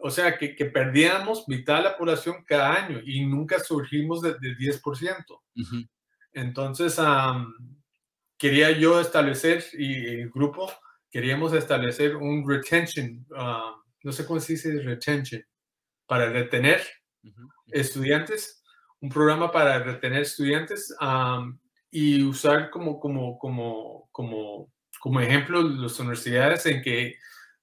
O, sea que, que, perdíamos mitad de la población cada año y nunca surgimos de, 10%. Entonces, quería yo establecer, y el grupo, queríamos establecer un retention, ah, no sé cómo se dice retention, para retener estudiantes, un programa para retener estudiantes y usar como, como, como, como, como ejemplo las universidades en que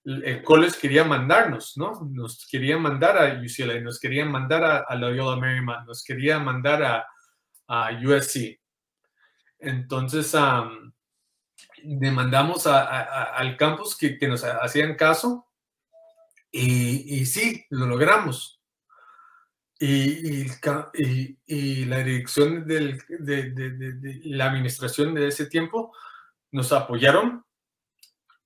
el college quería mandarnos, ¿no? Nos querían mandar a UCLA, nos querían mandar a, a Loyola Marymount, nos querían mandar a, a USC. Entonces, demandamos al campus que, nos hacían caso y, sí, lo logramos. Y, la dirección de, la administración de ese tiempo nos apoyaron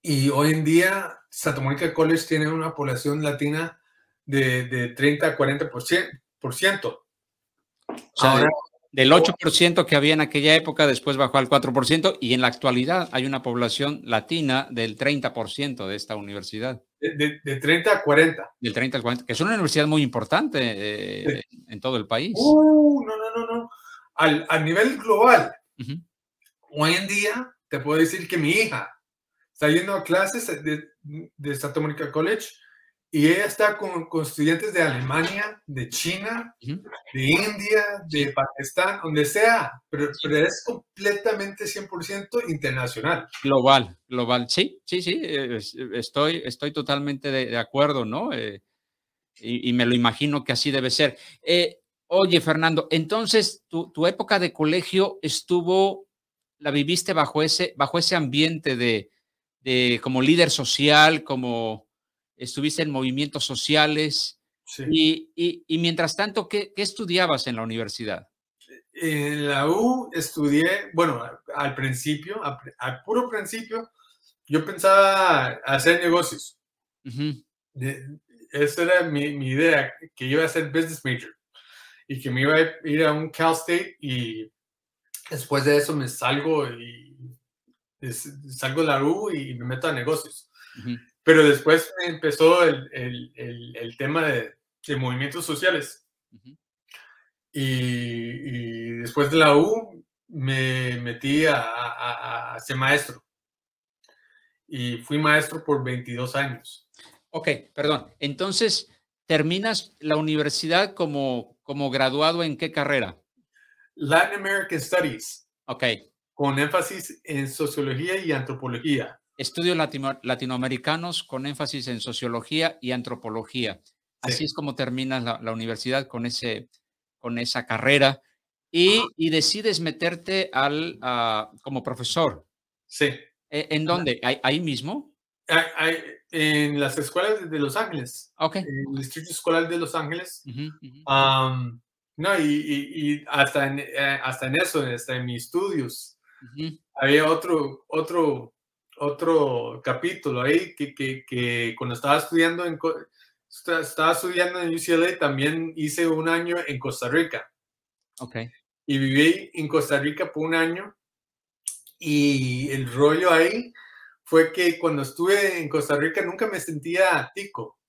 y hoy en día Santa Mónica College tiene una población latina de, 30 a 40%. Ahora, Del 8% que había en aquella época, después bajó al 4% y en la actualidad hay una población latina del 30% de esta universidad. De, 30 a 40. Del 30 al 40, que es una universidad muy importante eh, en todo el país. Uh, no, no, no, no. Al, a nivel global, hoy en día te puedo decir que mi hija está yendo a clases de, de Santa Mónica College y ella está con, con, estudiantes de Alemania, de China, de India, de Pakistán, donde sea, pero, pero es completamente 100% internacional. Global, global. Sí, sí, sí, estoy, estoy totalmente de, acuerdo, ¿no? Eh, y, y, me lo imagino que así debe ser. Eh, oye, Fernando, entonces tu, tu, época de colegio estuvo, la viviste bajo ese, bajo ese ambiente de, de como líder social, como estuviste en movimientos sociales. Y, y, mientras tanto, ¿qué, ¿qué, estudiabas en la universidad? En la U estudié, bueno, al principio, al, puro principio, yo pensaba hacer negocios. esa era mi, mi, idea, que iba a ser business major y que me iba a ir a un Cal State y después de eso me salgo y salgo de la U y me meto a negocios. Pero después empezó el, el, el, tema de, de, movimientos sociales. y, después de la U me metí a, a, ser maestro. Y fui maestro por 22 años. Ok, perdón. Entonces, ¿terminas la universidad como, como graduado en qué carrera? Latin American Studies. Ok. Con énfasis en sociología y antropología. Estudios latinoamericanos con énfasis en sociología y antropología. Así es como terminas la, universidad con, ese, con esa carrera y, y decides meterte al, como profesor. Sí. ¿E, ¿En dónde? ¿Ahí, mismo? en las escuelas de Los Ángeles. Ok. En el Distrito Escolar de Los Ángeles. no, y, y, hasta, en, eh, hasta en eso, hasta en mis estudios. Había otro, otro otro capítulo ahí que, que, que cuando estaba estudiando en estaba estudiando en UCLA también hice un año en Costa Rica. Ok. Y viví en Costa Rica por un año y el rollo ahí fue que cuando estuve en Costa Rica nunca me sentía tico.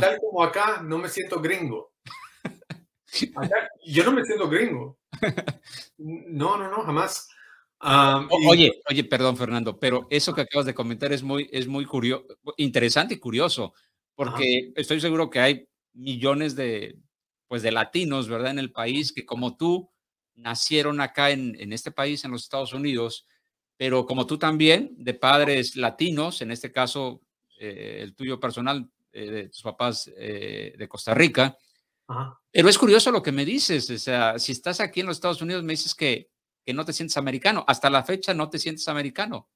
Tal como acá, no me siento gringo. [LAUGHS] yo no me siento gringo. [LAUGHS] No, no, no, jamás. Oye, oye, perdón, Fernando, pero eso que acabas de comentar es muy, es muy curioso, interesante y curioso, porque estoy seguro que hay millones de, pues, de latinos, ¿verdad? En el país que como tú nacieron acá en, en este país, en los Estados Unidos, pero como tú también, de padres latinos, en este caso, eh, el tuyo personal, eh, de tus papás eh, de Costa Rica. Pero es curioso lo que me dices, o sea, si estás aquí en los Estados Unidos, me dices que que no te sientes americano. Hasta la fecha no te sientes americano.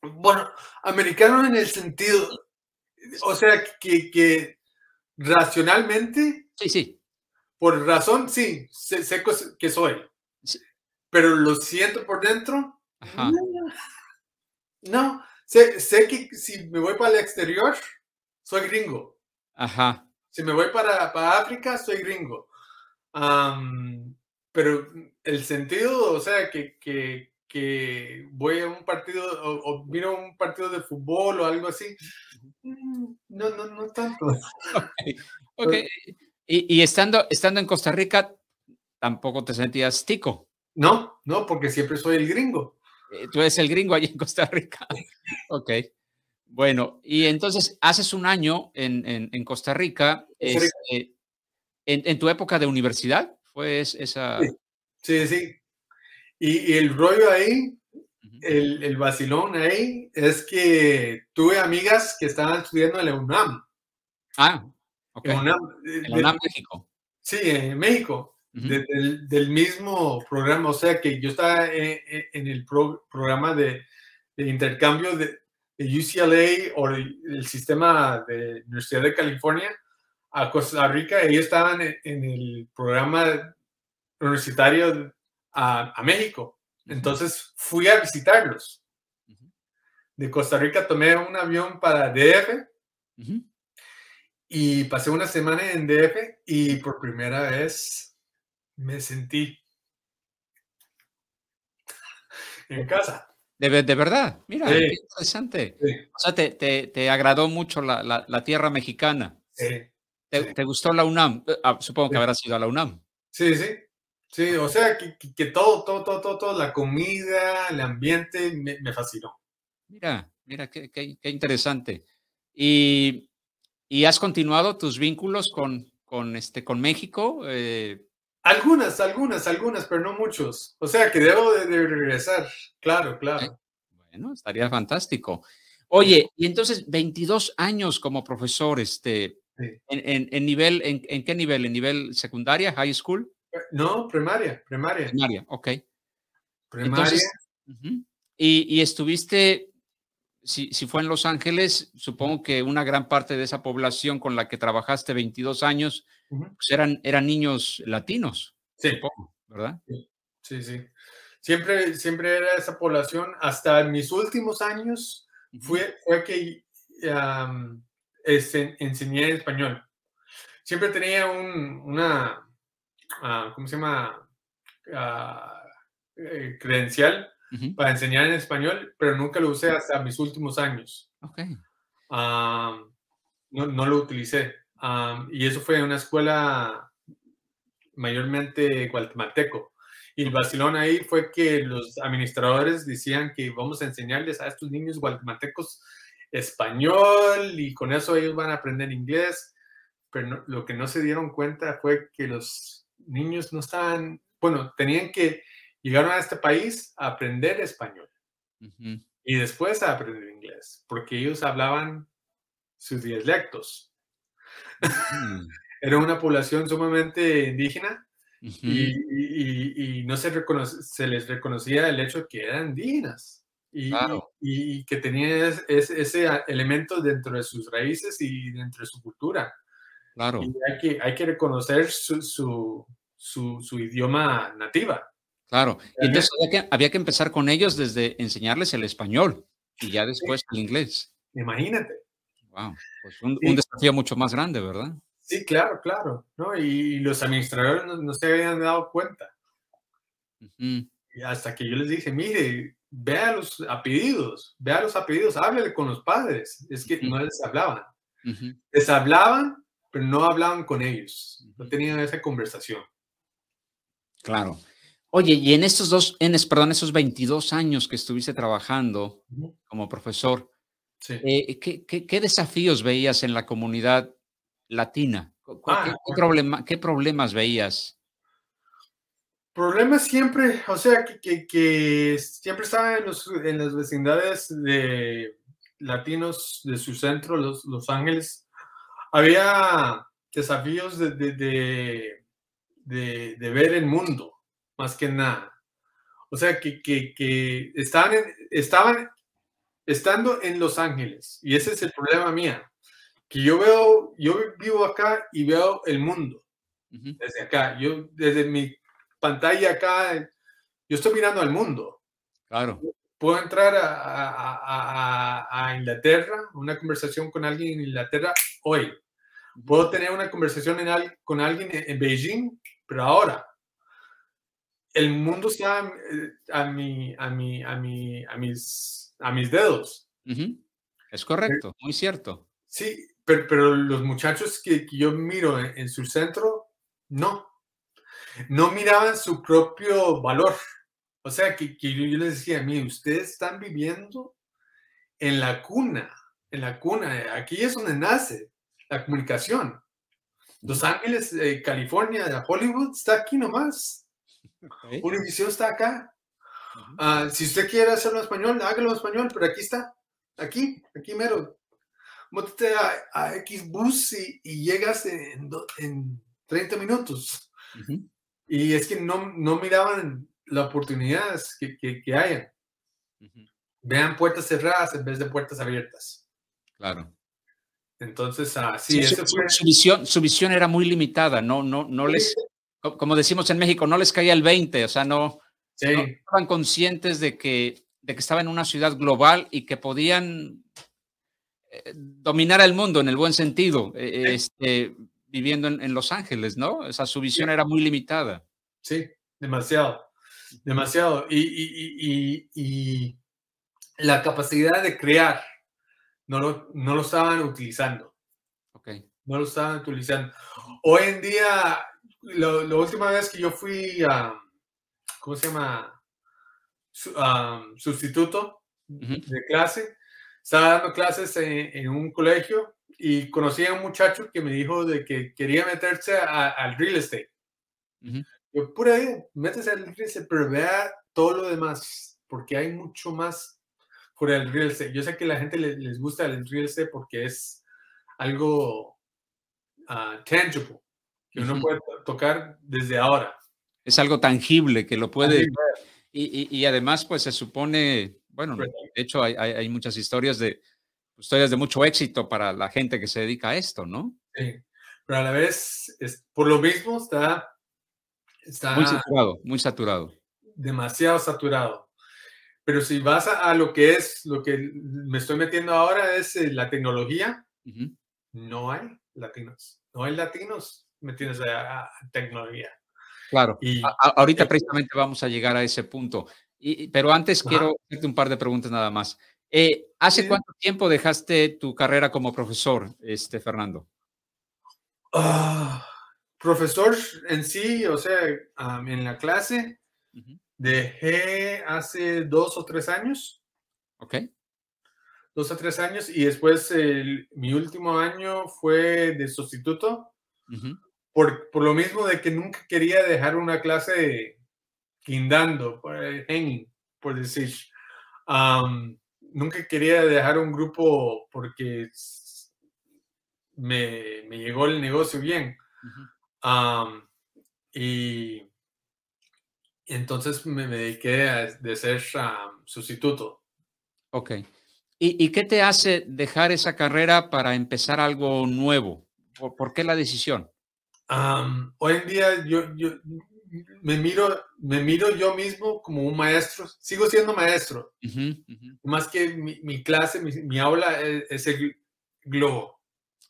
Bueno, americano en el sentido, o sea, que, que racionalmente. Sí, sí. Por razón, sí, sé, que soy. Pero lo siento por dentro. Ajá. No, sé, sé, que si me voy para el exterior, soy gringo. Ajá. Si me voy para, para África, soy gringo. Pero el sentido, o sea, que, que, que voy a un partido o, o, miro un partido de fútbol o algo así, mm, no, no, no tanto. [LAUGHS] Ok. Y, y, estando, estando en Costa Rica, tampoco te sentías tico. No, no, porque siempre soy el gringo. Eh, tú eres el gringo allí en Costa Rica. [LAUGHS] ok. Bueno, y entonces haces un año en, en, en Costa Rica, este, en, en, tu época de universidad, fue esa... Sí. Sí, sí. Y, el rollo ahí, el, el, vacilón ahí, es que tuve amigas que estaban estudiando en la UNAM. Ah, ok. En, UNAM, México. Sí, en México. del, mismo programa, o sea que yo estaba en, el programa de, intercambio de, UCLA o el, sistema de Universidad de California a Costa Rica, ellos estaban en el programa universitario a, México. Entonces fui a visitarlos. De Costa Rica tomé un avión para DF y pasé una semana en DF y por primera vez me sentí en casa. De, verdad, mira, qué interesante. O sea, te, te, agradó mucho la, la, tierra mexicana. Sí. ¿Te, gustó la UNAM? Eh, ah, supongo que habrás ido a la UNAM. Sí, sí. Sí, o sea, que, que, todo, todo, todo, todo, todo, la comida, el ambiente, me, me fascinó. Mira, mira, qué, qué, qué interesante. Y, y, has continuado tus vínculos con, con, este, con México? Eh, algunas, algunas, algunas, pero no muchos. O sea que debo de, regresar, claro, claro. Bueno, estaría fantástico. Oye, y entonces 22 años como profesor, este, en, en, nivel, en, qué nivel? ¿En nivel secundaria, high school? Eh, no, primaria, primaria. Primaria, ok. Primaria. y, y, estuviste, si, si, fue en Los Ángeles, supongo que una gran parte de esa población con la que trabajaste 22 años, pues eran, eran niños latinos. Sí. ¿Verdad? Sí, sí. Siempre, siempre era esa población. Hasta mis últimos años fue, fue que este, enseñé español. Siempre tenía un, una, uh, ¿cómo se llama? Eh, credencial para enseñar en español, pero nunca lo usé hasta mis últimos años. Okay. no, no lo utilicé y eso fue en una escuela mayormente guatemalteco. Y el vacilón ahí fue que los administradores decían que vamos a enseñarles a estos niños guatemaltecos español y con eso ellos van a aprender inglés. Pero lo que no se dieron cuenta fue que los niños no estaban, bueno, tenían que llegar a este país a aprender español. Y después a aprender inglés, porque ellos hablaban sus dialectos. [LAUGHS] Era una población sumamente indígena y, no se, se les reconocía el hecho de que eran indígenas y, y que tenían ese elemento dentro de sus raíces y dentro de su cultura. Claro. Y hay que, hay que reconocer su, su, su, idioma nativa. Claro. Y entonces había que, había que empezar con ellos desde enseñarles el español y ya después el inglés. Imagínate. Wow, pues un, desafío mucho más grande, ¿verdad? Sí, claro, claro, ¿no? Y los administradores no, se habían dado cuenta. y hasta que yo les dije, mire, vea los apellidos, vea los apellidos, háblele con los padres. Es que no les hablaban. Les hablaban, pero no hablaban con ellos. No tenían esa conversación. Claro. Oye, y en estos dos, en, perdón, esos 22 años que estuviste trabajando como profesor, eh, ¿qué, desafíos veías en la comunidad latina? Ah, ¿Qué, problemas veías? Problemas siempre, o sea, que, siempre estaban en, los, en, las vecindades de latinos de su centro, Los, los Ángeles. Había desafíos de, de, de, ver el mundo, más que nada. O sea, que, que, estaban, estaban estando en Los Ángeles, y ese es el problema mía, que yo veo, yo vivo acá y veo el mundo desde acá. Yo, desde mi pantalla acá, yo estoy mirando al mundo. Claro. Puedo entrar a, a, Inglaterra, una conversación con alguien en Inglaterra hoy. Puedo tener una conversación en, con alguien en, Beijing, pero ahora. El mundo está eh, a, mi, a, mi, a, mi, a mis a mis dedos. Es correcto, muy cierto. Sí, pero, pero los muchachos que, yo miro en, su centro, no. No miraban su propio valor. O sea, que, que yo, les decía, mire, ustedes están viviendo en la cuna, en la cuna, aquí es donde nace la comunicación. Los Ángeles, eh, California, Hollywood está aquí nomás. Univision está acá. Ah, si usted quiere hacerlo en español, hágalo en español, pero aquí está, aquí, aquí mero. Mótate a, X bus y, llegas en, en, 30 minutos. Y es que no, no miraban las oportunidades que, que, que hayan. Vean puertas cerradas en vez de puertas abiertas. Claro. Entonces, así su, su, visión, su visión era muy limitada, no, no, no les, como decimos en México, no les caía el 20, o sea, no, estaban conscientes de que, de que estaban en una ciudad global y que podían eh, dominar el mundo en el buen sentido, este, viviendo en, Los Ángeles, ¿no? O sea, su visión era muy limitada. Sí, demasiado. demasiado. Y, la capacidad de crear no lo, no lo estaban utilizando. Ok. No lo estaban utilizando. Hoy en día, la última vez que yo fui a, ¿cómo se llama? sustituto de clase, estaba dando clases en, un colegio y conocí a un muchacho que me dijo de que quería meterse al real estate. Yo, por ahí, métese al real estate, pero vea todo lo demás, porque hay mucho más por el real estate. Yo sé que a la gente les, gusta el real estate porque es algo uh, tangible, que uno puede tocar desde ahora. Es algo tangible que lo puede... Y, y, además, pues se supone, bueno, de hecho hay, hay, muchas historias de, historias de mucho éxito para la gente que se dedica a esto, ¿no? Sí, pero a la vez, es, por lo mismo, está, está... Muy saturado, muy saturado. Demasiado saturado. Pero si vas a, lo que es, lo que me estoy metiendo ahora es eh, la tecnología, no hay latinos. No hay latinos metiéndose a tecnología. Claro, y, ahorita precisamente vamos a llegar a ese punto. Y, pero antes quiero hacerte un par de preguntas nada más. Eh, ¿Hace cuánto tiempo dejaste tu carrera como profesor, este, Fernando? Ah, profesor en sí, o sea, en la clase, dejé hace dos o tres años. Ok. Dos o tres años y después mi último año fue de sustituto por, por, lo mismo de que nunca quería dejar una clase guindando, por, hanging, por decir. Nunca quería dejar un grupo porque me, me llegó el negocio bien. y entonces me, dediqué a de ser sustituto. Ok. ¿Y, ¿Y, qué te hace dejar esa carrera para empezar algo nuevo? por qué la decisión? hoy en día yo, yo me, miro, me miro yo mismo como un maestro, sigo siendo maestro, más que mi, clase, mi, aula es, el globo,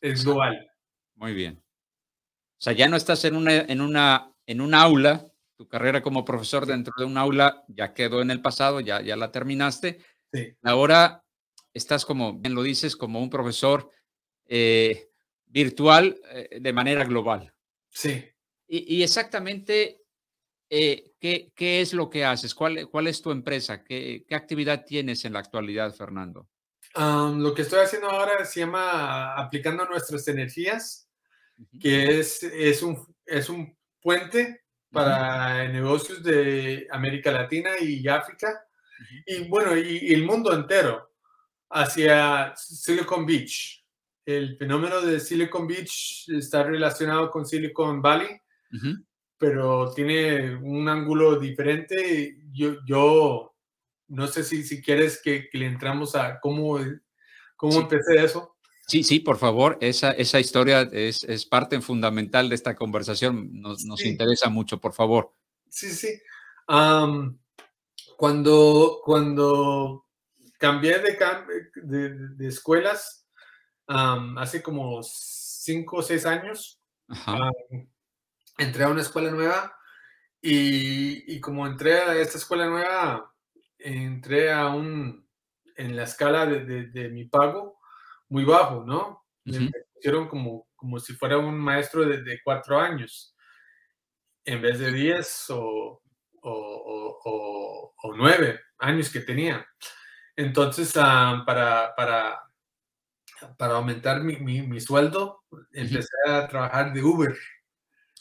es global. Muy bien. O sea, ya no estás en una, en una, en un aula, tu carrera como profesor dentro de un aula ya quedó en el pasado, ya, ya la terminaste. Ahora estás como, bien lo dices, como un profesor eh, virtual eh, de manera global. Sí. Y, exactamente, eh, ¿qué, ¿qué, es lo que haces? ¿Cuál, cuál es tu empresa? ¿Qué, ¿Qué, actividad tienes en la actualidad, Fernando? lo que estoy haciendo ahora se llama Aplicando Nuestras Energías, que es, es, un, es un puente para negocios de América Latina y África, y bueno, y, el mundo entero, hacia Silicon Beach el fenómeno de Silicon Beach está relacionado con Silicon Valley, pero tiene un ángulo diferente. Yo, yo no sé si, si quieres que, le entramos a cómo, cómo empecé eso. Sí, sí, por favor, esa, esa historia es, es parte fundamental de esta conversación. Nos, nos interesa mucho, por favor. Sí, sí. cuando, cuando cambié de, de, de escuelas, hace como cinco o seis años. Entré a una escuela nueva y, como entré a esta escuela nueva, entré a un, en la escala de, mi pago muy bajo, ¿no? Me pusieron como, como si fuera un maestro de, cuatro años, en vez de diez o, o, nueve años que tenía. Entonces, para, para, para aumentar mi, mi, sueldo, empecé a trabajar de Uber.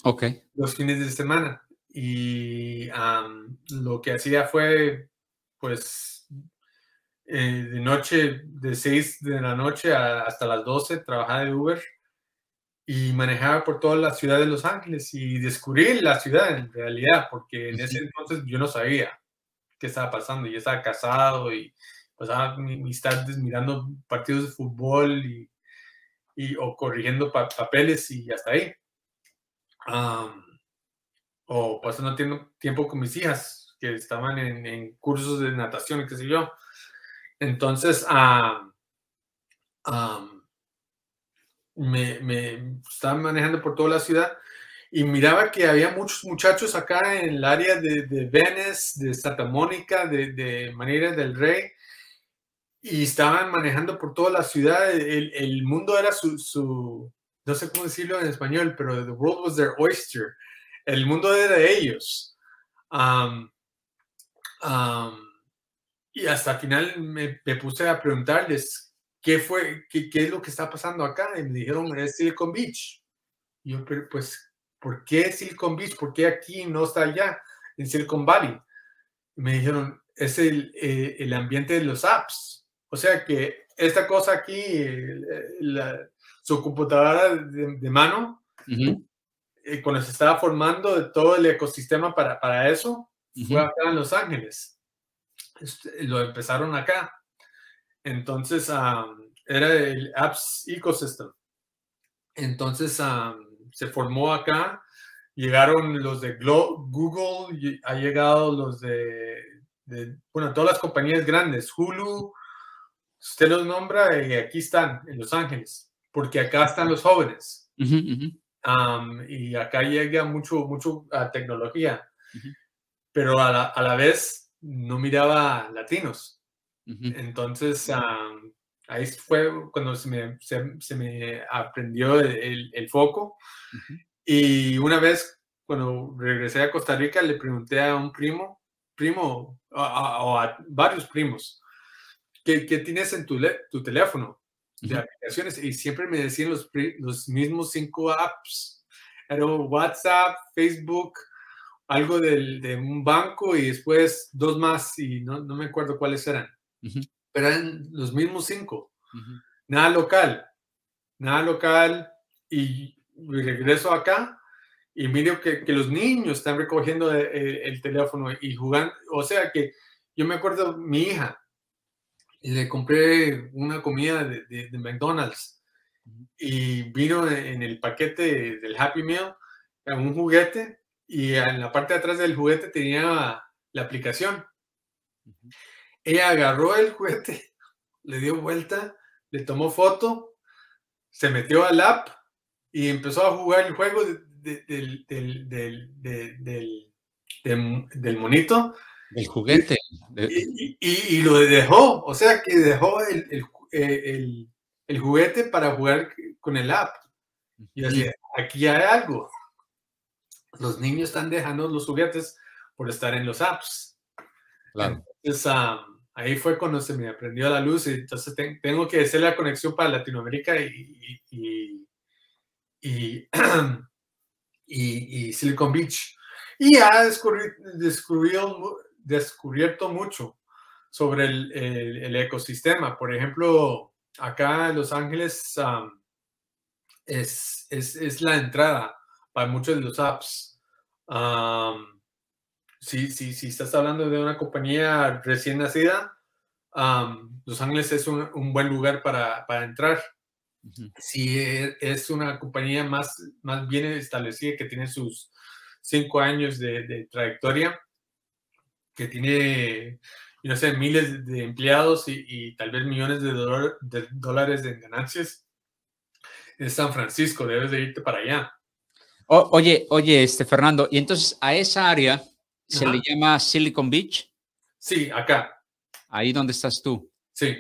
Ok. Los fines de semana. Y lo que hacía fue, pues, eh, de noche, de 6 de la noche hasta las 12, trabajaba de Uber y manejaba por toda la ciudad de Los Ángeles y descubrí la ciudad en realidad, porque en ese entonces yo no sabía qué estaba pasando. Yo estaba casado y pasaba mis tardes mirando partidos de fútbol y, y o corrigiendo papeles y hasta ahí. O pasando tiempo con mis hijas que estaban en, cursos de natación y qué sé yo. Entonces, me, me estaba manejando por toda la ciudad y miraba que había muchos muchachos acá en el área de, de Venice, de Santa Mónica, de, de Manera del Rey, y estaban manejando por toda la ciudad. El, mundo era su, no sé cómo decirlo en español, pero the world was their oyster. El mundo era de ellos. Y hasta el final me, puse a preguntarles qué fue, qué, qué, es lo que está pasando acá. Y me dijeron, es Silicon Beach. Yo, pues, ¿por qué Silicon Beach? ¿Por qué aquí no está allá, en Silicon Valley? Me dijeron, es el, eh, el ambiente de los apps. O sea que esta cosa aquí, la, su computadora de, de mano, uh -huh. eh, cuando se estaba formando todo el ecosistema para, para eso, uh -huh. fue acá en Los Ángeles. Este, lo empezaron acá. Entonces, um, era el Apps Ecosystem. Entonces, um, se formó acá. Llegaron los de Google, ha llegado los de, de, bueno, todas las compañías grandes, Hulu, usted los nombra y aquí están, en Los Ángeles, porque acá están los jóvenes. Uh -huh. um, y acá llega mucho, mucho a tecnología, uh -huh. pero a la, a la, vez no miraba latinos. Uh -huh. Entonces, um, ahí fue cuando se me, se, se me aprendió el, el, el foco. Y una vez, cuando regresé a Costa Rica, le pregunté a un primo, primo, o a, a, varios primos, ¿qué, qué tienes en tu, tu teléfono de uh -huh. aplicaciones? Y siempre me decían los, los mismos cinco apps. Era WhatsApp, Facebook, algo del, de un banco y después dos más y no, no me acuerdo cuáles eran. Uh -huh. Pero eran los mismos cinco. Uh -huh. Nada local. Nada local. Y regreso acá y miro que, que los niños están recogiendo el, el, teléfono y jugando. O sea que yo me acuerdo, mi hija, le compré una comida de, de, de McDonald's y vino en el paquete del Happy Meal un juguete y en la parte de atrás del juguete tenía la aplicación. Ella agarró el juguete, [LAUGHS] le dio vuelta, le tomó foto, se metió al app y empezó a jugar el juego de, de, del, del, monito. Del juguete. Y, y, y, lo dejó, o sea que dejó el, el, el, el juguete para jugar con el app. Y así, aquí hay algo. Los niños están dejando los juguetes por estar en los apps. Claro. Entonces, um, ahí fue cuando se me aprendió la luz y entonces te, tengo que hacer la conexión para Latinoamérica y, y, y, y, [CLEARS THROAT] Silicon Beach. Y ha descubierto, descubierto mucho sobre el, el, el, ecosistema. Por ejemplo, acá en Los Ángeles um, es, es, es, la entrada para muchos de los apps. Um, si, si, si, estás hablando de una compañía recién nacida, um, Los Ángeles es un, un buen lugar para, para entrar. Uh -huh. Si es una compañía más, más bien establecida, que tiene sus cinco años de, de trayectoria, que tiene, no sé, miles de empleados y, y tal vez millones de, dolor, de, dólares en ganancias, en San Francisco, debes de irte para allá. O, oye, oye, este Fernando, y entonces a esa área se Ajá. le llama Silicon Beach. Sí, acá. Ahí donde estás tú. Sí.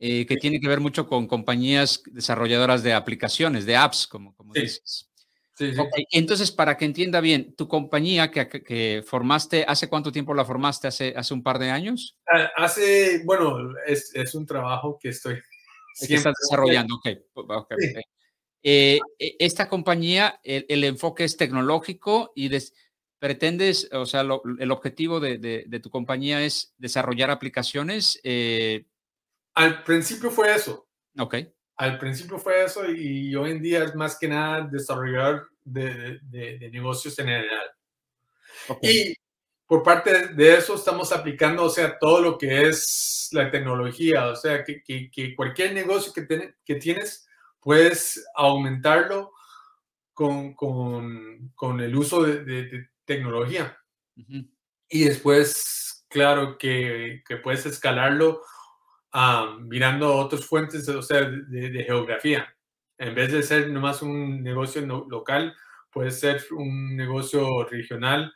Eh, que tiene que ver mucho con compañías desarrolladoras de aplicaciones, de apps, como, como sí. dices. Sí, sí. Okay. Entonces, para que entienda bien, tu compañía que, que, formaste, ¿hace cuánto tiempo la formaste? ¿Hace, hace un par de años? Uh, hace, bueno, es, es, un trabajo que estoy... Que estás desarrollando, ok. okay, sí. eh, esta compañía, el, el, enfoque es tecnológico y des, pretendes, o sea, lo, el objetivo de, de, de, tu compañía es desarrollar aplicaciones. Eh... Al principio fue eso. Ok. Al principio fue eso y hoy en día es más que nada desarrollar de, de, de negocios en general. Okay. Y por parte de eso estamos aplicando, o sea, todo lo que es la tecnología, o sea, que, que, que cualquier negocio que, ten, que, tienes, puedes aumentarlo con, con, con el uso de, de tecnología. Uh -huh. Y después, claro, que, que puedes escalarlo um, mirando otras fuentes, o sea, de, de, geografía. En vez de ser nomás un negocio no, local, puede ser un negocio regional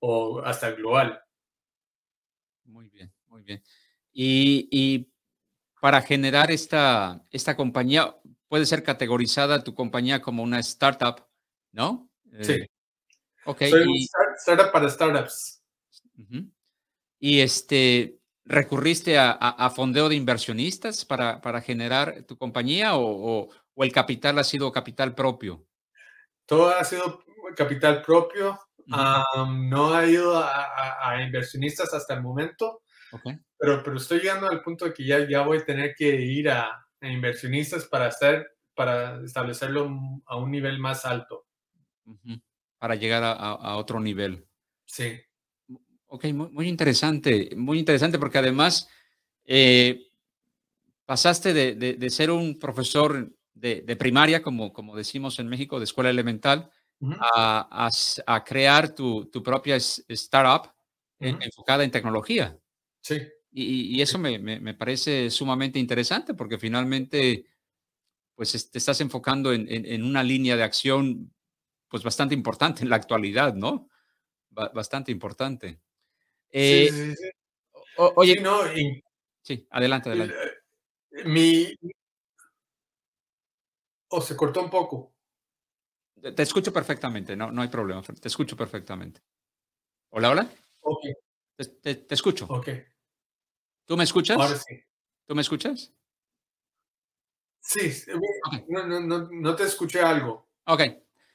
o hasta global. Muy bien, muy bien. Y, para generar esta, esta compañía, puede ser categorizada tu compañía como una startup, ¿no? Sí. Eh, ok. Soy un startup para startups. Y este, ¿recurriste a, fondeo de inversionistas para, para generar tu compañía o, el capital ha sido capital propio? Todo ha sido capital propio. no ha ido a, inversionistas hasta el momento. Pero, pero estoy llegando al punto de que ya, ya voy a tener que ir a, inversionistas para, hacer, para establecerlo a un nivel más alto. Para llegar a, otro nivel. Sí. Ok, muy, interesante, muy interesante porque además eh, pasaste de, ser un profesor de, primaria, como, como decimos en México, de escuela elemental, a, crear tu, propia startup enfocada en tecnología. Sí. Y, eso me, parece sumamente interesante porque finalmente, pues te estás enfocando en, una línea de acción, pues bastante importante en la actualidad, ¿no? bastante importante. Sí, sí, sí. oye, no, sí, adelante, adelante. Eh, mi, o se cortó un poco. Te escucho perfectamente, no, no hay problema. Te escucho perfectamente. Hola, hola. Ok. Te, escucho. Ok. ¿Tú me escuchas? Ahora sí. ¿Tú me escuchas? Sí, no, no, no, no, te escuché algo. Ok.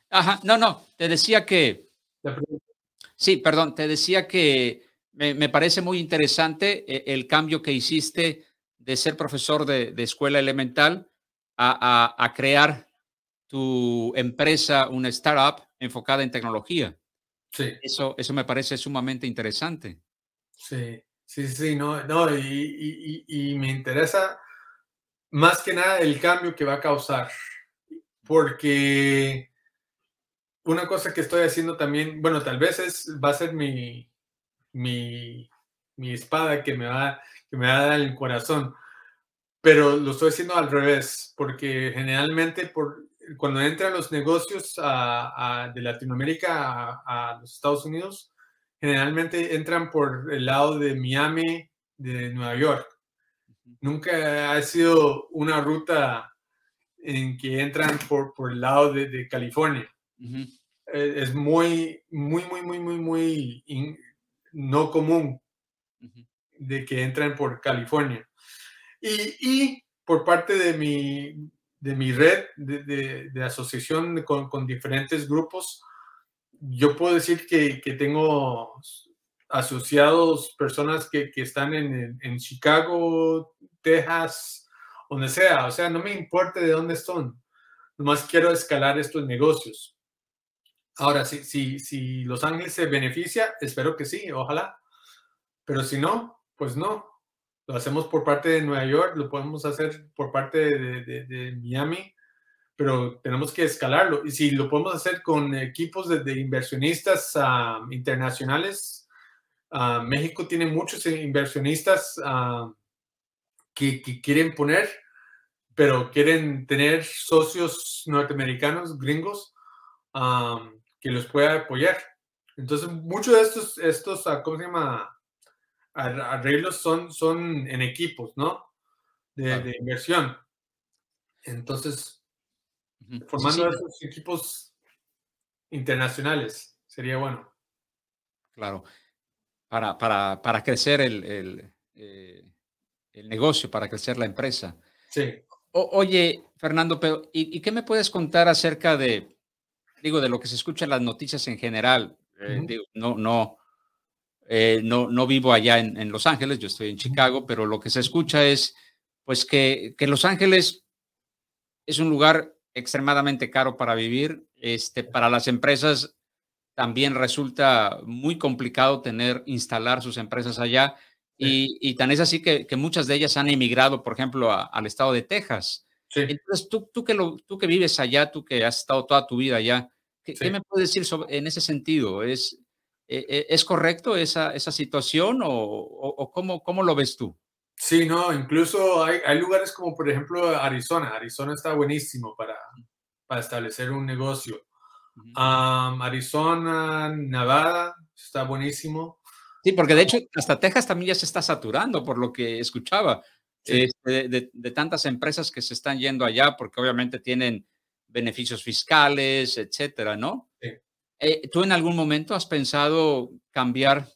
Ajá, no, no, te decía que... Sí, perdón, te decía que me, me parece muy interesante eh, el, cambio que hiciste de ser profesor de, de escuela elemental a, crear tu empresa, una startup enfocada en tecnología. Sí. Eso, eso me parece sumamente interesante. Sí, sí, sí, no, no, y, y, me interesa más que nada el cambio que va a causar, porque una cosa que estoy haciendo también, bueno, tal vez es, va a ser mi, mi, mi espada que me va, que me va a dar el corazón, pero lo estoy haciendo al revés, porque generalmente por, cuando entran los negocios de Latinoamérica a, los Estados Unidos, generalmente entran por el lado de Miami, de Nueva York. Nunca ha sido una ruta en que entran por, por el lado de, California. E, es muy, muy, muy, muy, muy, muy no común de que entren por California. Y, por parte de mi, de mi red de, asociación con, diferentes grupos, yo puedo decir que, tengo asociados personas que, están en, en, Chicago, Texas, donde sea. O sea, no me importa de dónde están. Nomás quiero escalar estos negocios. Ahora, si, si, si Los Ángeles se beneficia, espero que sí, ojalá. Pero si no, pues no lo hacemos por parte de Nueva York, lo podemos hacer por parte de, Miami, pero tenemos que escalarlo. Y si lo podemos hacer con equipos de, inversionistas ah, internacionales, ah, México tiene muchos inversionistas ah, que, quieren poner, pero quieren tener socios norteamericanos, gringos, que los pueda apoyar. Entonces, muchos de estos, estos ¿cómo se llama? arreglos son, son en equipos, ¿no? De, inversión. Entonces, formando esos equipos internacionales sería bueno. Claro. Para, para, para crecer el, el, eh, el, negocio, para crecer la empresa. Sí. oye, Fernando, pero ¿y, qué me puedes contar acerca de, digo, de lo que se escucha en las noticias en general? Eh, no, no, eh, no, no vivo allá en, Los Ángeles, yo estoy en Chicago, pero lo que se escucha es pues que, Los Ángeles es un lugar extremadamente caro para vivir. Este, para las empresas también resulta muy complicado tener, instalar sus empresas allá. Y, tan es así que, muchas de ellas han emigrado, por ejemplo, al estado de Texas. Entonces, tú, tú, que lo, tú que vives allá, tú que has estado toda tu vida allá, ¿qué, ¿qué me puedes decir sobre, en ese sentido? ¿Es, eh, ¿Es correcto esa, esa situación o, o, cómo, cómo, lo ves tú? Sí, no, incluso hay, hay, lugares como por ejemplo Arizona. Arizona está buenísimo para, para establecer un negocio. Arizona, Nevada, está buenísimo. Sí, porque de hecho hasta Texas también ya se está saturando, por lo que escuchaba, este, de, tantas empresas que se están yendo allá, porque obviamente tienen beneficios fiscales, etcétera, ¿no? Eh, ¿Tú en algún momento has pensado cambiar,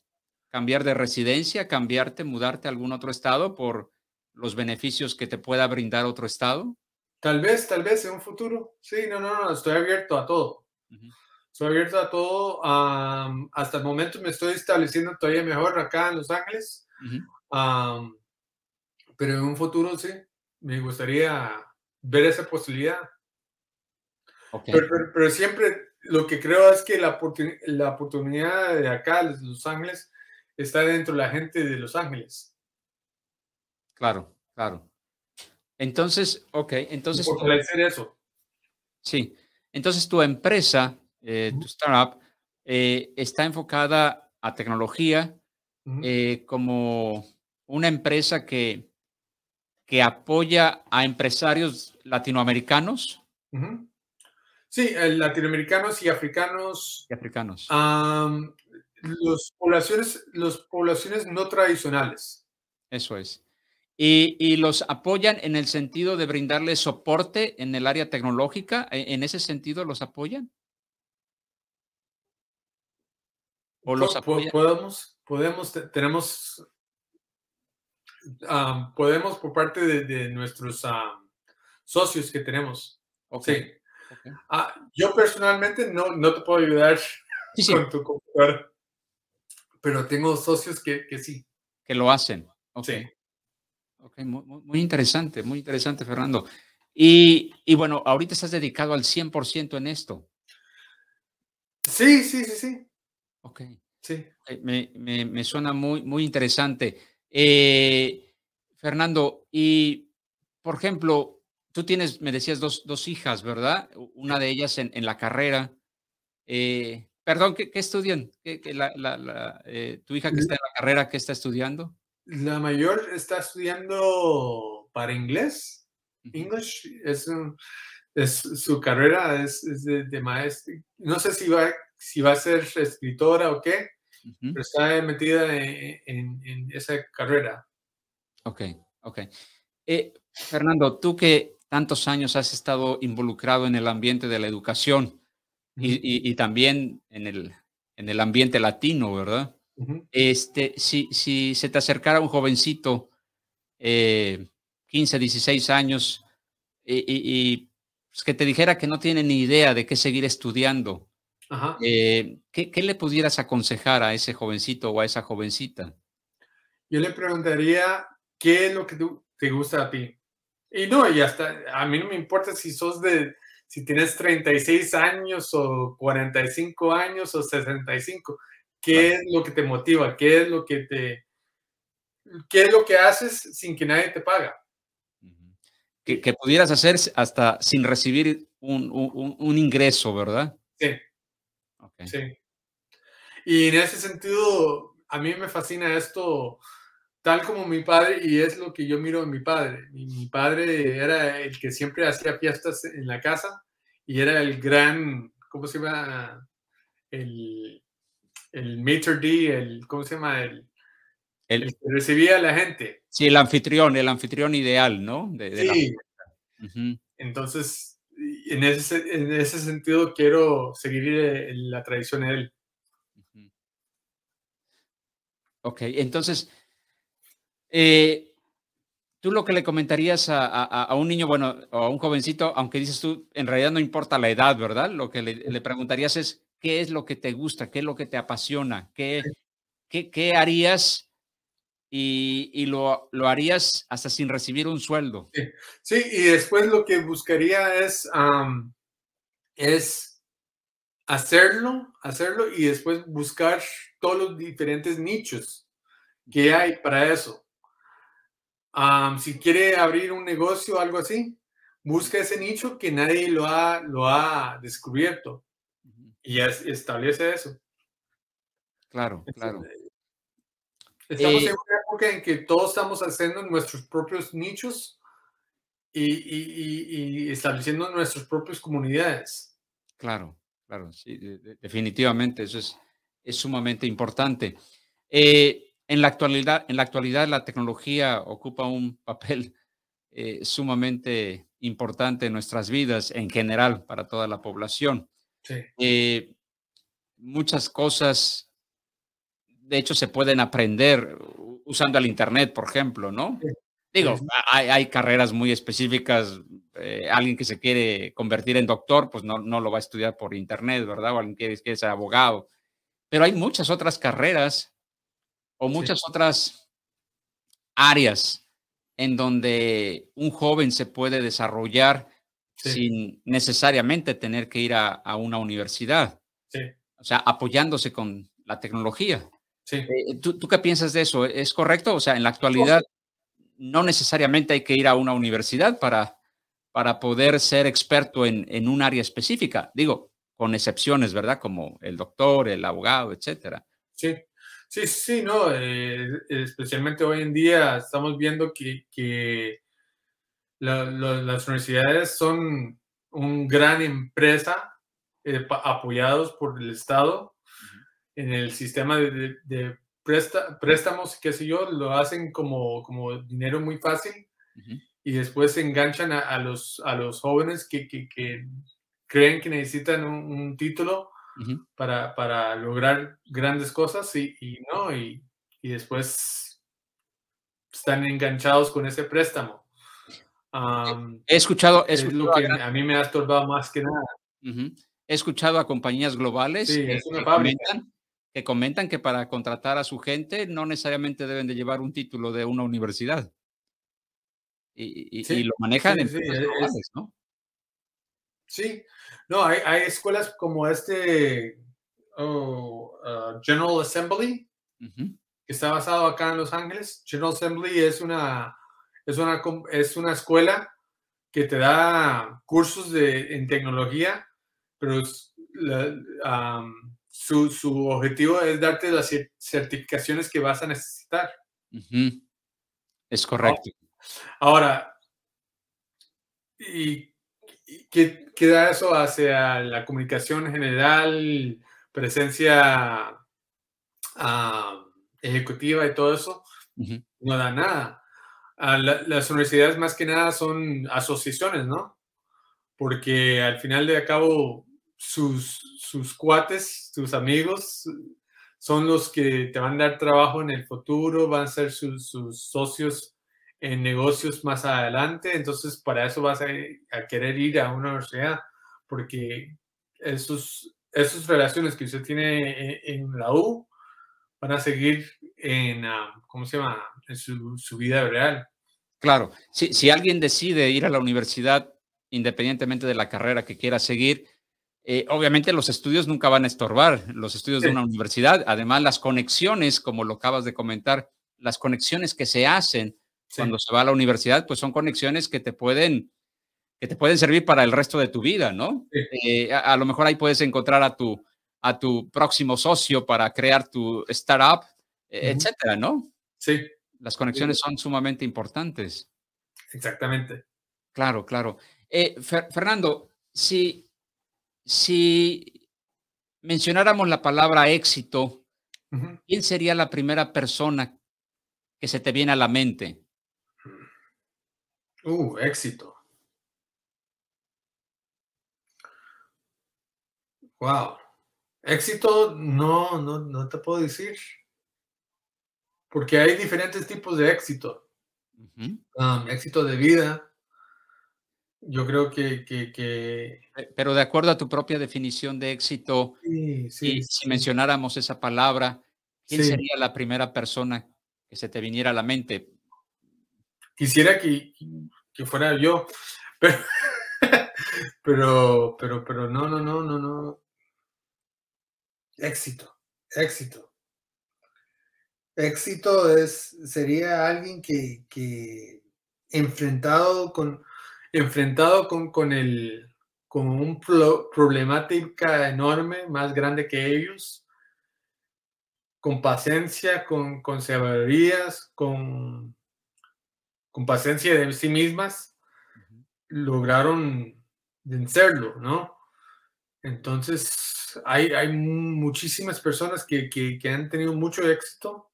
cambiar de residencia, cambiarte, mudarte a algún otro estado por los beneficios que te pueda brindar otro estado? Tal vez, tal vez en un futuro. Sí, no, no, no, estoy abierto a todo. Estoy abierto a todo. hasta el momento me estoy estableciendo todavía mejor acá en Los Ángeles. Pero en un futuro sí, me gustaría ver esa posibilidad. Pero, siempre lo que creo es que la, la oportunidad de acá, de Los Ángeles, está dentro de la gente de Los Ángeles. Claro, claro. Entonces, ok, entonces... Por eso. Sí, entonces tu empresa eh, tu startup, eh, está enfocada a tecnología eh, como una empresa que, que apoya a empresarios latinoamericanos. Sí, latinoamericanos y africanos. Y africanos. los, poblaciones, los poblaciones no tradicionales. Eso es. Y, y, los apoyan en el sentido de brindarles soporte en el área tecnológica. ¿E, ¿En ese sentido los apoyan? Podemos, podemos, tenemos, podemos por parte de, nuestros socios que tenemos. Sí. Ah, yo personalmente no, no te puedo ayudar con tu computadora, pero tengo socios que, que sí. Que lo hacen. Sí. muy, interesante, muy interesante, Fernando. Y, y, bueno, ahorita estás dedicado al 100% en esto. Sí, sí, sí, sí. Ok. Sí. Me, me, suena muy, muy interesante. Eh, Fernando, y por ejemplo, tú tienes, me decías, dos, dos hijas, ¿verdad? Una de ellas en, en la carrera. Eh, perdón, ¿qué, qué estudian? ¿Qué, la, la, eh, ¿Tu hija que está en la carrera, qué está estudiando? La mayor está estudiando para inglés. English es, es su carrera es, es de, de, maestro. No sé si va si va a ser escritora o qué, pero está metida en, esa carrera. Ok, ok. Eh, Fernando, tú que tantos años has estado involucrado en el ambiente de la educación y, también en el, en el ambiente latino, ¿verdad? este, si, si se te acercara un jovencito, 15, eh, 16 años, y, pues, que te dijera que no tiene ni idea de qué seguir estudiando, eh, ¿qué, le pudieras aconsejar a ese jovencito o a esa jovencita? Yo le preguntaría qué es lo que te gusta a ti. Y no, y hasta a mí no me importa si sos de, si tienes 36 años o 45 años o 65. ¿Qué es lo que te motiva? ¿Qué es lo que te, qué es lo que haces sin que nadie te paga? Que, que pudieras hacer hasta sin recibir un, un, un ingreso, ¿verdad? Sí. Sí. Y en ese sentido, a mí me fascina esto tal como mi padre, y es lo que yo miro en mi padre. Mi, padre era el que siempre hacía fiestas en la casa y era el gran, ¿cómo se llama? El, el maitre d', el, ¿cómo se llama? El, el, que recibía a la gente. Sí, el anfitrión, el anfitrión ideal, ¿no? sí. Entonces, en ese, en ese sentido quiero seguir eh, la tradición de él. Ok, entonces, eh, tú lo que le comentarías a, un niño, bueno, o a un jovencito, aunque dices tú, en realidad no importa la edad, ¿verdad? Lo que le, preguntarías es, ¿qué es lo que te gusta? ¿Qué es lo que te apasiona? ¿Qué, qué, qué harías y, lo, lo, harías hasta sin recibir un sueldo. Sí, y después lo que buscaría es, es hacerlo, hacerlo y después buscar todos los diferentes nichos que hay para eso. si quiere abrir un negocio o algo así, busca ese nicho que nadie lo ha, lo ha descubierto y establece eso. Claro, claro. Estamos en eh, una época en que todos estamos haciendo nuestros propios nichos y, estableciendo nuestras propias comunidades. Claro, claro, sí, definitivamente, eso es, es sumamente importante. Eh, en, la actualidad, en la actualidad, la tecnología ocupa un papel eh, sumamente importante en nuestras vidas en general para toda la población. Sí. Eh, muchas cosas, de hecho, se pueden aprender usando el Internet, por ejemplo, ¿no? Digo, hay, hay, carreras muy específicas. Eh, alguien que se quiere convertir en doctor, pues no, no lo va a estudiar por Internet, ¿verdad? O alguien que quiere ser abogado. Pero hay muchas otras carreras o muchas otras áreas en donde un joven se puede desarrollar sin necesariamente tener que ir a, a una universidad. Sí. O sea, apoyándose con la tecnología. Sí. Eh, ¿tú, ¿tú, qué piensas de eso? ¿Es correcto? O sea, en la actualidad no necesariamente hay que ir a una universidad para, para poder ser experto en, en un área específica. Digo, con excepciones, ¿verdad? Como el doctor, el abogado, etcétera. Sí, sí, sí, no. Eh, especialmente hoy en día estamos viendo que, que la, la, las universidades son una gran empresa eh, apoyados por el Estado en el sistema de, de, de presta, préstamos, qué sé yo, lo hacen como, como dinero muy fácil uh -huh. y después se enganchan a, a, los, a los jóvenes que, que, que creen que necesitan un, un título uh -huh. para, para, lograr grandes cosas y, y no, y, y, después están enganchados con ese préstamo. Um, he escuchado, he es lo que a, mí me ha estorbado más que nada. Uh -huh. He escuchado a compañías globales sí, que, es una que comentan, que comentan que para contratar a su gente no necesariamente deben de llevar un título de una universidad. Y, y, sí, y lo manejan sí, en sí, globales, es, ¿no? Sí, no, hay, hay escuelas como este oh, uh, General Assembly, uh -huh. que está basado acá en Los Ángeles. General Assembly es una, es una, es una escuela que te da cursos de, en tecnología, pero la, um, su, su, objetivo es darte las certificaciones que vas a necesitar. Uh -huh. Es correcto. Ahora, ¿y qué, qué, da eso hacia la comunicación general, presencia uh, ejecutiva y todo eso? Uh -huh. No da nada. Uh, la, las universidades más que nada son asociaciones, ¿no? Porque al final de cabo sus, sus cuates, sus amigos, son los que te van a dar trabajo en el futuro, van a ser sus, sus socios en negocios más adelante, entonces para eso vas a, querer ir a una universidad, porque esos, esas relaciones que usted tiene en, en la U van a seguir en, uh, ¿cómo se llama?, en su, su vida real. Claro, si, si alguien decide ir a la universidad, independientemente de la carrera que quiera seguir, eh, obviamente los estudios nunca van a estorbar, los estudios de una universidad. Además, las conexiones, como lo acabas de comentar, las conexiones que se hacen sí. cuando se va a la universidad, pues son conexiones que te pueden, que te pueden servir para el resto de tu vida, ¿no? Sí. Eh, a, a, lo mejor ahí puedes encontrar a tu, a tu próximo socio para crear tu startup, uh -huh. etcétera, ¿no? Sí. Las conexiones son sumamente importantes. Exactamente. Claro, claro. Eh, Fer Fernando, si si mencionáramos la palabra éxito, uh -huh. ¿quién sería la primera persona que se te viene a la mente? Uh, éxito. Wow. Éxito, no, no, no te puedo decir. Porque hay diferentes tipos de éxito. Uh -huh. um, éxito de vida, yo creo que, que, que, Pero de acuerdo a tu propia definición de éxito, sí, sí, y si mencionáramos esa palabra, ¿quién sería la primera persona que se te viniera a la mente? Quisiera que, que fuera yo, [LAUGHS] pero, pero, pero, pero no, no, no, no, no. Éxito, éxito. Éxito es, sería alguien que, que enfrentado con, enfrentado con, con, el, con un pro, problemática enorme, más grande que ellos, con paciencia, con, con sabidurías, con, con paciencia de sí mismas, lograron vencerlo, ¿no? Entonces, hay, hay muchísimas personas que, que, que han tenido mucho éxito,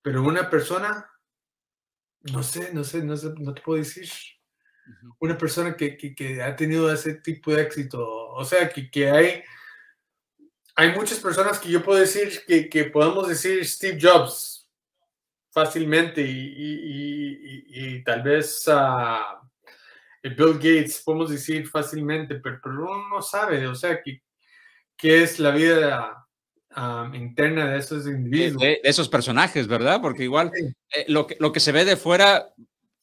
pero una persona, no sé, no sé, no, sé, no te puedo decir, una persona que, que, que, ha tenido ese tipo de éxito, o sea, que, que hay, hay muchas personas que yo puedo decir que, que podemos decir Steve Jobs fácilmente y, y, y, tal vez... Uh, Bill Gates, podemos decir fácilmente, pero, pero uno no sabe, o sea, qué, qué es la vida interna de esos individuos. De, esos personajes, ¿verdad? Porque igual eh, lo, que, lo que se ve de fuera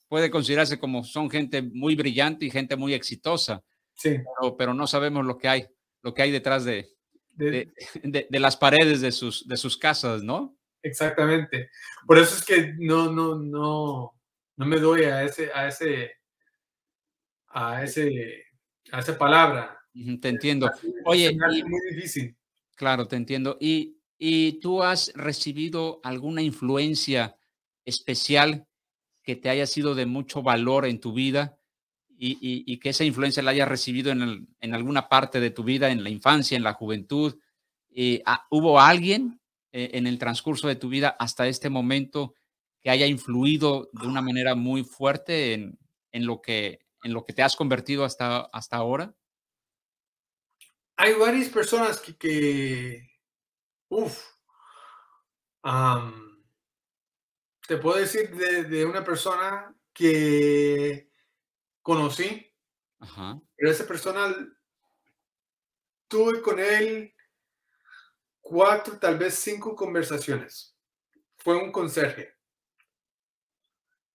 puede considerarse como son gente muy brillante y gente muy exitosa. Sí. Pero, pero no sabemos lo que hay, lo que hay detrás de, de, de, las paredes de sus, de sus casas, ¿no? Exactamente. Por eso es que no, no, no, no me doy a ese, a ese a, ese, a esa palabra. Te entiendo. Oye, es muy difícil. Claro, te entiendo. ¿Y, ¿Y tú has recibido alguna influencia especial que te haya sido de mucho valor en tu vida y, y, que esa influencia la hayas recibido en, en, alguna parte de tu vida, en la infancia, en la juventud? Eh, ¿Hubo alguien eh, en el transcurso de tu vida hasta este momento que haya influido de una manera muy fuerte en, en lo que en lo que te has convertido hasta, hasta ahora? Hay varias personas que, que uff, te puedo decir de, una persona que conocí, pero esa persona tuve con él cuatro, tal vez cinco conversaciones. Fue un conserje.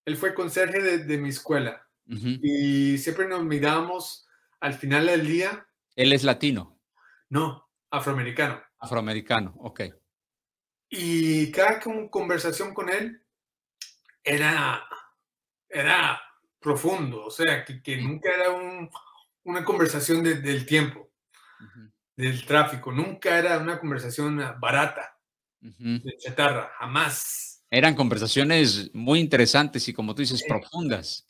Él fue conserje de mi escuela. Y siempre nos miramos al final del día. ¿Él es latino? No, afroamericano. Afroamericano, ok. Y cada conversación con él era, era profundo, o sea, que, que nunca era un, una conversación del tiempo, del tráfico, nunca era una conversación barata, de chatarra, jamás. Eran conversaciones muy interesantes y como tú dices, profundas.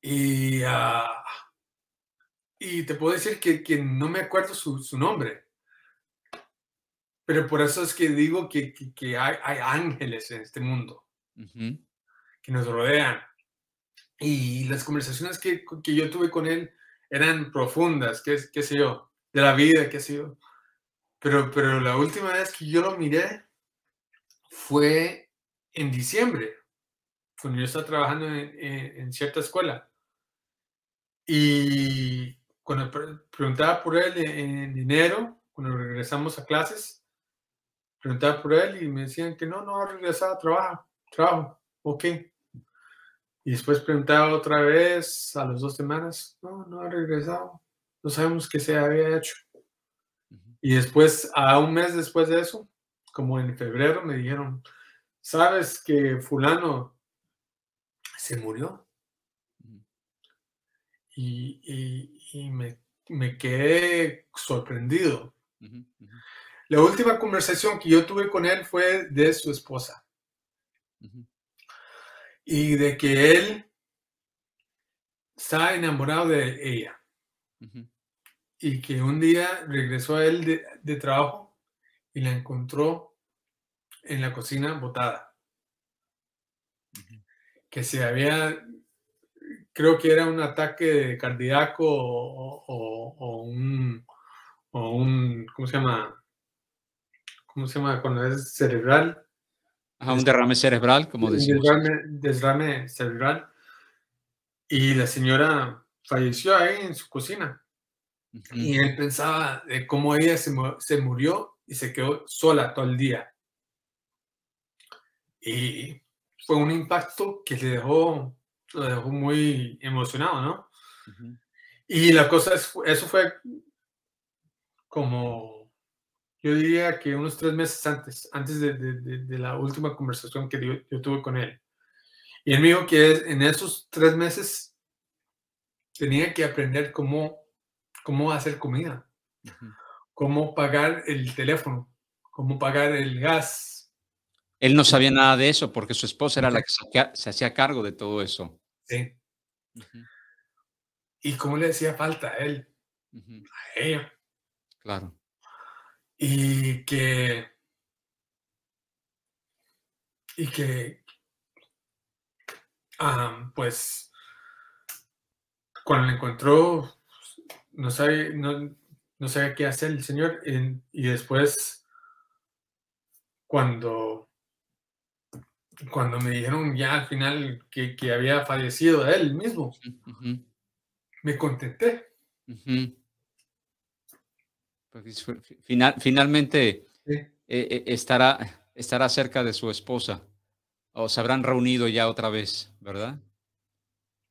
Y, ah, y te puedo decir que, que no me acuerdo su, su, nombre. Pero por eso es que digo que, que, hay, hay, ángeles en este mundo que nos rodean. Y las conversaciones que, que, yo tuve con él eran profundas, qué, qué sé yo, de la vida, qué sé yo. Pero, pero la última vez que yo lo miré fue en diciembre, cuando yo estaba trabajando en, en cierta escuela. Y cuando preguntaba por él en, enero, cuando regresamos a clases, preguntaba por él y me decían que no, no ha regresado, trabaja, trabajo, ok. Y después preguntaba otra vez a las dos semanas, no, no ha regresado, no sabemos qué se había hecho. Y después, a un mes después de eso, como en febrero, me dijeron, ¿sabes que fulano se murió? y, me, me, quedé sorprendido. La última conversación que yo tuve con él fue de su esposa. Y de que él está enamorado de ella. Y que un día regresó a él de, de trabajo y la encontró en la cocina botada. Que se había creo que era un ataque cardíaco o, un, o, un, ¿cómo se llama? ¿Cómo se llama cuando es cerebral? un derrame cerebral, como decimos. Derrame, derrame cerebral. Y la señora falleció ahí en su cocina. Y él pensaba de cómo ella se, se, murió y se quedó sola todo el día. Y fue un impacto que le dejó lo dejó muy emocionado, ¿no? Y la cosa es, eso fue como, yo diría que unos tres meses antes, antes de, de, la última conversación que yo, tuve con él. Y él me dijo que en esos tres meses tenía que aprender cómo, cómo hacer comida, cómo pagar el teléfono, cómo pagar el gas, él no sabía nada de eso porque su esposa era la que se, hacía cargo de todo eso. Sí. y cómo le hacía falta a él, a ella. Claro. Y que, y que, pues, cuando le encontró, no sabe, no, no sabe qué hacer el Señor, y después, cuando, cuando me dijeron ya al final que, había fallecido él mismo, me contenté. Final, finalmente eh, eh, estará, estará cerca de su esposa. O se habrán reunido ya otra vez, ¿verdad?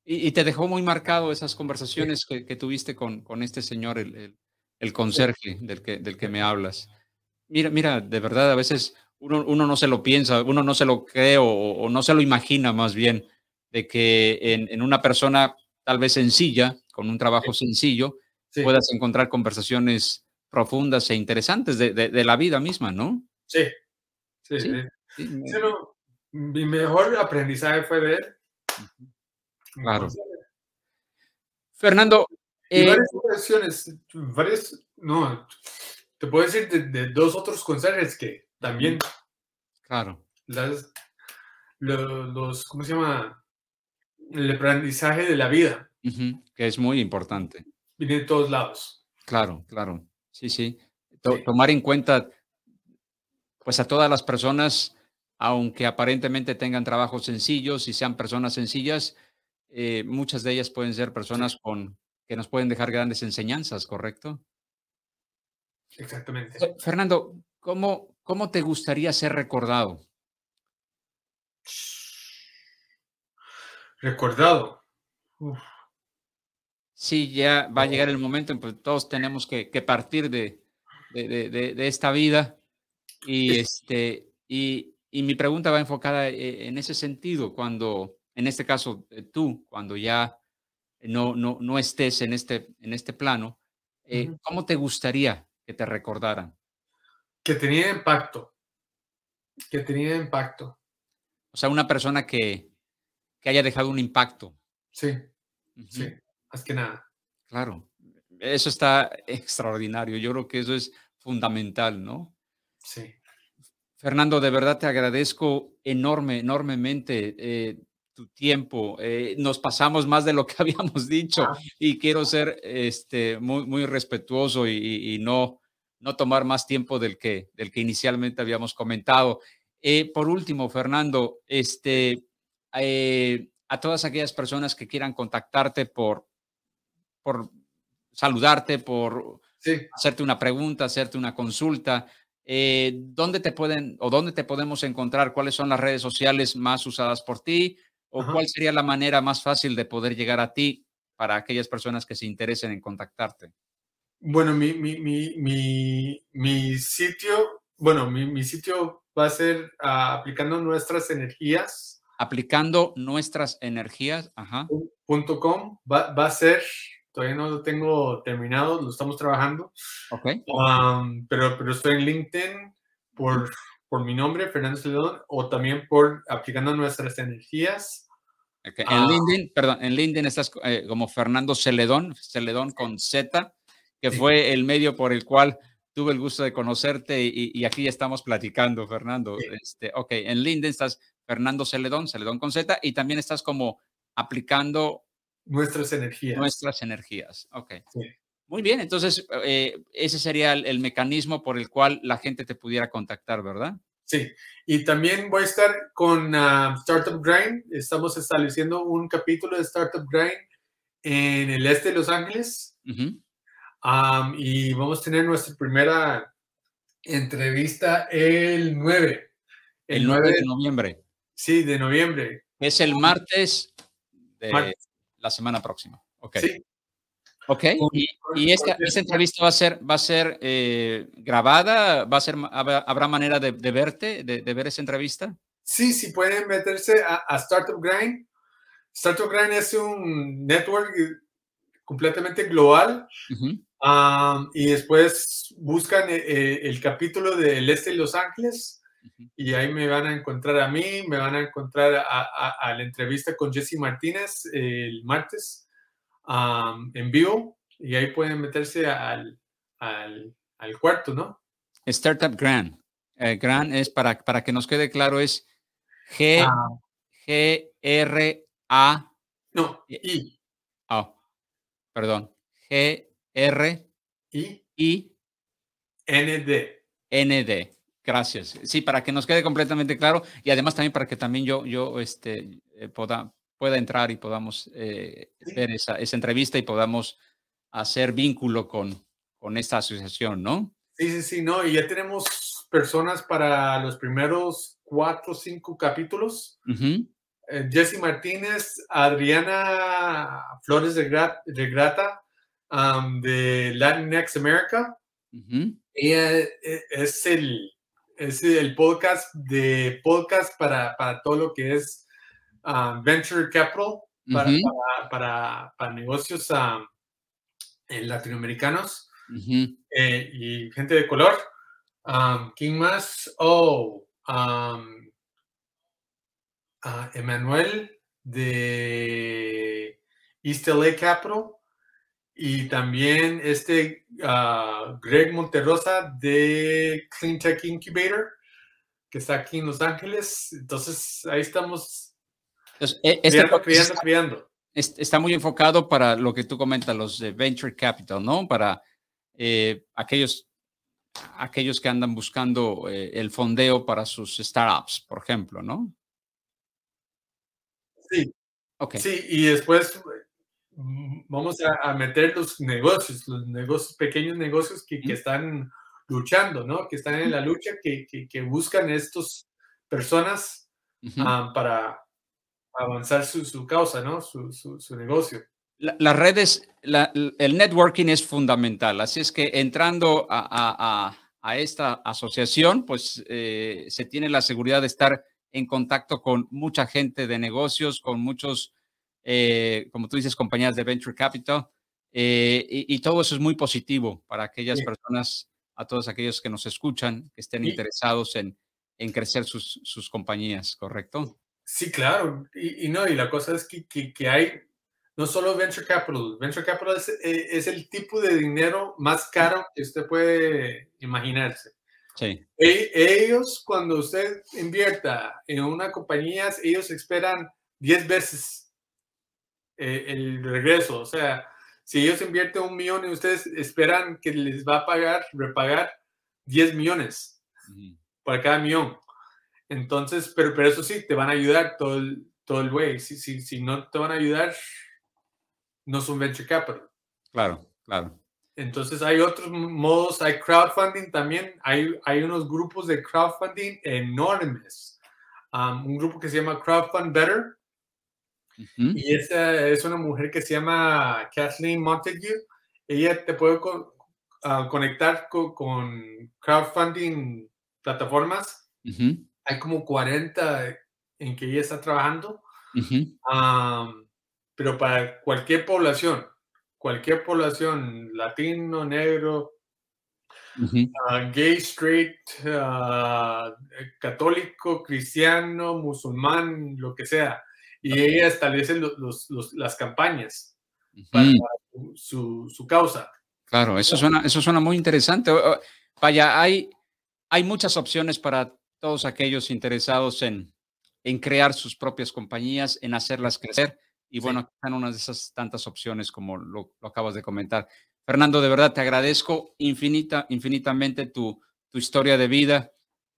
Y, te dejó muy marcado esas conversaciones que, tuviste con, con este señor, el, el, conserje del que, del que me hablas. Mira, mira, de verdad, a veces uno, uno no se lo piensa, uno no se lo cree o, no se lo imagina más bien, de que en, en, una persona tal vez sencilla, con un trabajo sencillo, puedas encontrar conversaciones profundas e interesantes de, de, la vida misma, ¿no? Sí, sí, sí. mi mejor aprendizaje fue ver. Claro. Fernando. Eh, varias ocasiones, varias, no, te puedo decir de, dos otros conserjes que también. Claro. Las, los, ¿cómo se llama? El aprendizaje de la vida. que es muy importante. Viene de todos lados. Claro, claro. Sí, sí. Tomar en cuenta, pues a todas las personas, aunque aparentemente tengan trabajos sencillos y sean personas sencillas, eh, muchas de ellas pueden ser personas con que nos pueden dejar grandes enseñanzas, ¿correcto? Exactamente. Fernando, ¿cómo, cómo te gustaría ser recordado? Recordado sí, ya va a llegar el momento en que todos tenemos que, partir de, de, esta vida. Y, este, y, mi pregunta va enfocada eh, en ese sentido, cuando, en este caso, eh, tú, cuando ya no, no, no estés en este, en este plano, eh, ¿cómo te gustaría que te recordaran? Que tenía impacto. Que tenía impacto. O sea, una persona que, que haya dejado un impacto. Sí, sí más que nada. Claro, eso está extraordinario. Yo creo que eso es fundamental, ¿no? Sí. Fernando, de verdad te agradezco enorme, enormemente eh, tu tiempo. Eh, nos pasamos más de lo que [LAUGHS] habíamos dicho ah. y quiero ser este, muy, muy respetuoso y, no, no tomar más tiempo del que, del que inicialmente habíamos comentado. Eh, por último, Fernando, este, a todas aquellas personas que quieran contactarte por, por saludarte, por hacerte una pregunta, hacerte una consulta. Eh, ¿Dónde te pueden o dónde te podemos encontrar? ¿Cuáles son las redes sociales más usadas por ti? ¿O cuál sería la manera más fácil de poder llegar a ti para aquellas personas que se interesen en contactarte? Bueno, mi, mi, mi, mi sitio, bueno, mi, sitio va a ser ah, aplicando nuestras energías. Aplicando nuestras energías, ajá. Punto com, va, va a ser Todavía no lo tengo terminado, lo estamos trabajando. Ok. pero, pero estoy en LinkedIn por, por mi nombre, Fernando Celedón, o también por aplicando nuestras energías. En ah. LinkedIn, perdón, en LinkedIn estás eh, como Fernando Celedón, Celedón con Z, que fue el medio por el cual tuve el gusto de conocerte y, aquí ya estamos platicando, Fernando. Este, ok, en LinkedIn estás Fernando Celedón, Celedón con Z, y también estás como aplicando Nuestras energías. Nuestras energías, ok. Muy bien, entonces eh, ese sería el, mecanismo por el cual la gente te pudiera contactar, ¿verdad? Sí, y también voy a estar con ah, Startup Grind. Estamos estableciendo un capítulo de Startup Grind en el este de Los Ángeles. y vamos a tener nuestra primera entrevista el 9. El, 9 de noviembre. Sí, de noviembre. Es el martes de, la semana próxima. Ok. Sí. Ok, y, esta, entrevista va a ser, va a ser eh, grabada, va a ser, habrá manera de, verte, de, ver esa entrevista. Sí, sí pueden meterse a, Startup Grind. Startup Grind es un network completamente global. y después buscan eh, eh, el capítulo del Este de Los Ángeles y ahí me van a encontrar a mí, me van a encontrar a, la entrevista con Jesse Martínez el martes. en vivo y ahí pueden meterse al, al, al cuarto, ¿no? Startup Grant. Eh, Grant es para, para que nos quede claro, es G, ah. G R A. No, I. Oh, perdón. G R I. I. N D. N D. Gracias. Sí, para que nos quede completamente claro y además también para que también yo, yo este, eh, pueda, pueda entrar y podamos eh, ver esa, esa, entrevista y podamos hacer vínculo con, con esta asociación, ¿no? Sí, sí, sí, no, y ya tenemos personas para los primeros cuatro o cinco capítulos. Eh, Jesse Martínez, Adriana Flores de, Grata de Latinx America. Ella eh, es el, es el podcast de podcast para, para todo lo que es venture capital para, para, para, negocios latinoamericanos eh, y gente de color. ¿Quién más? Oh, um, Emanuel de East LA Capital y también este ah, Greg Monterrosa de Clean Tech Incubator que está aquí en Los Ángeles. Entonces ahí estamos e, este Está muy enfocado para lo que tú comentas, los de Venture Capital, ¿no? Para eh, aquellos, aquellos que andan buscando eh, el fondeo para sus startups, por ejemplo, ¿no? Sí. Okay. Sí, y después vamos a, meter los negocios, los negocios, pequeños negocios que, que están luchando, ¿no? Que están en la lucha, que, que, buscan estas personas ah, para avanzar su, su causa, ¿no? Su, su, su negocio. Las redes, el networking es fundamental, así es que entrando a, esta asociación, pues eh, se tiene la seguridad de estar en contacto con mucha gente de negocios, con muchos, eh, como tú dices, compañías de venture capital, eh, y, todo eso es muy positivo para aquellas personas, a todos aquellos que nos escuchan, que estén interesados en, en crecer sus, sus, compañías, ¿correcto? Sí, claro, y, no, y la cosa es que, que, que hay no solo venture capital, venture capital eh, es, el tipo de dinero más caro que usted puede imaginarse. Sí. E, ellos, cuando usted invierta en una compañía, ellos esperan 10 veces eh, el regreso. O sea, si ellos invierten un millón y ustedes esperan que les va a pagar, repagar 10 millones por cada millón. Entonces, pero, pero eso sí, te van a ayudar todo el, todo el way. Si, si, si no te van a ayudar, no son venture capital. Claro, claro. Entonces hay otros modos, hay crowdfunding también, hay, hay unos grupos de crowdfunding enormes. Um, un grupo que se llama Crowdfund Better. Y esa es una mujer que se llama Kathleen Montague. Ella te puede ah, conectar con, crowdfunding plataformas. Hay como 40 en que ella está trabajando pero para cualquier población, cualquier población, latino, negro, ah, gay, straight, ah, católico, cristiano, musulmán, lo que sea. Y ella establece las campañas para su, su, causa. Claro, eso suena, eso suena muy interesante. Vaya, hay, hay muchas opciones para todos aquellos interesados en, en crear sus propias compañías, en hacerlas crecer. Y bueno, están unas de esas tantas opciones como lo, acabas de comentar. Fernando, de verdad te agradezco infinita, infinitamente tu, tu historia de vida.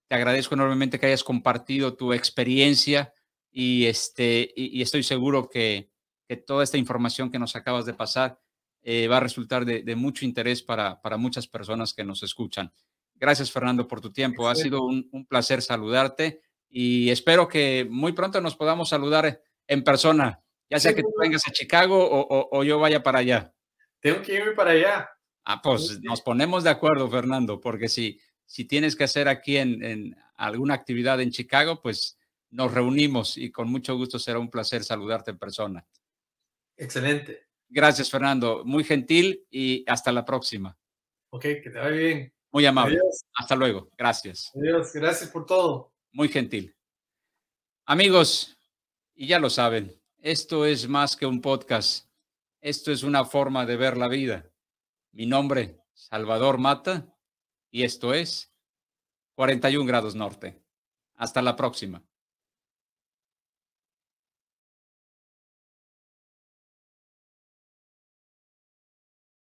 Te agradezco enormemente que hayas compartido tu experiencia y, este, y, estoy seguro que, que, toda esta información que nos acabas de pasar eh, va a resultar de, de mucho interés para, para, muchas personas que nos escuchan. Gracias, Fernando, por tu tiempo. Ha sido un, un placer saludarte y espero que muy pronto nos podamos saludar en persona ya sea que tú vengas a Chicago o, yo vaya para allá. Tengo que irme para allá. Ah, pues nos ponemos de acuerdo, Fernando, porque si, si tienes que hacer aquí en, alguna actividad en Chicago, pues nos reunimos y con mucho gusto será un placer saludarte en persona. Excelente. Gracias, Fernando. Muy gentil y hasta la próxima. Ok, que te vaya bien. Muy amable. Hasta luego. Gracias. Adiós. Gracias por todo. Muy gentil. Amigos, y ya lo saben, esto es más que un podcast. Esto es una forma de ver la vida. Mi nombre, Salvador Mata, y esto es 41 grados norte. Hasta la próxima.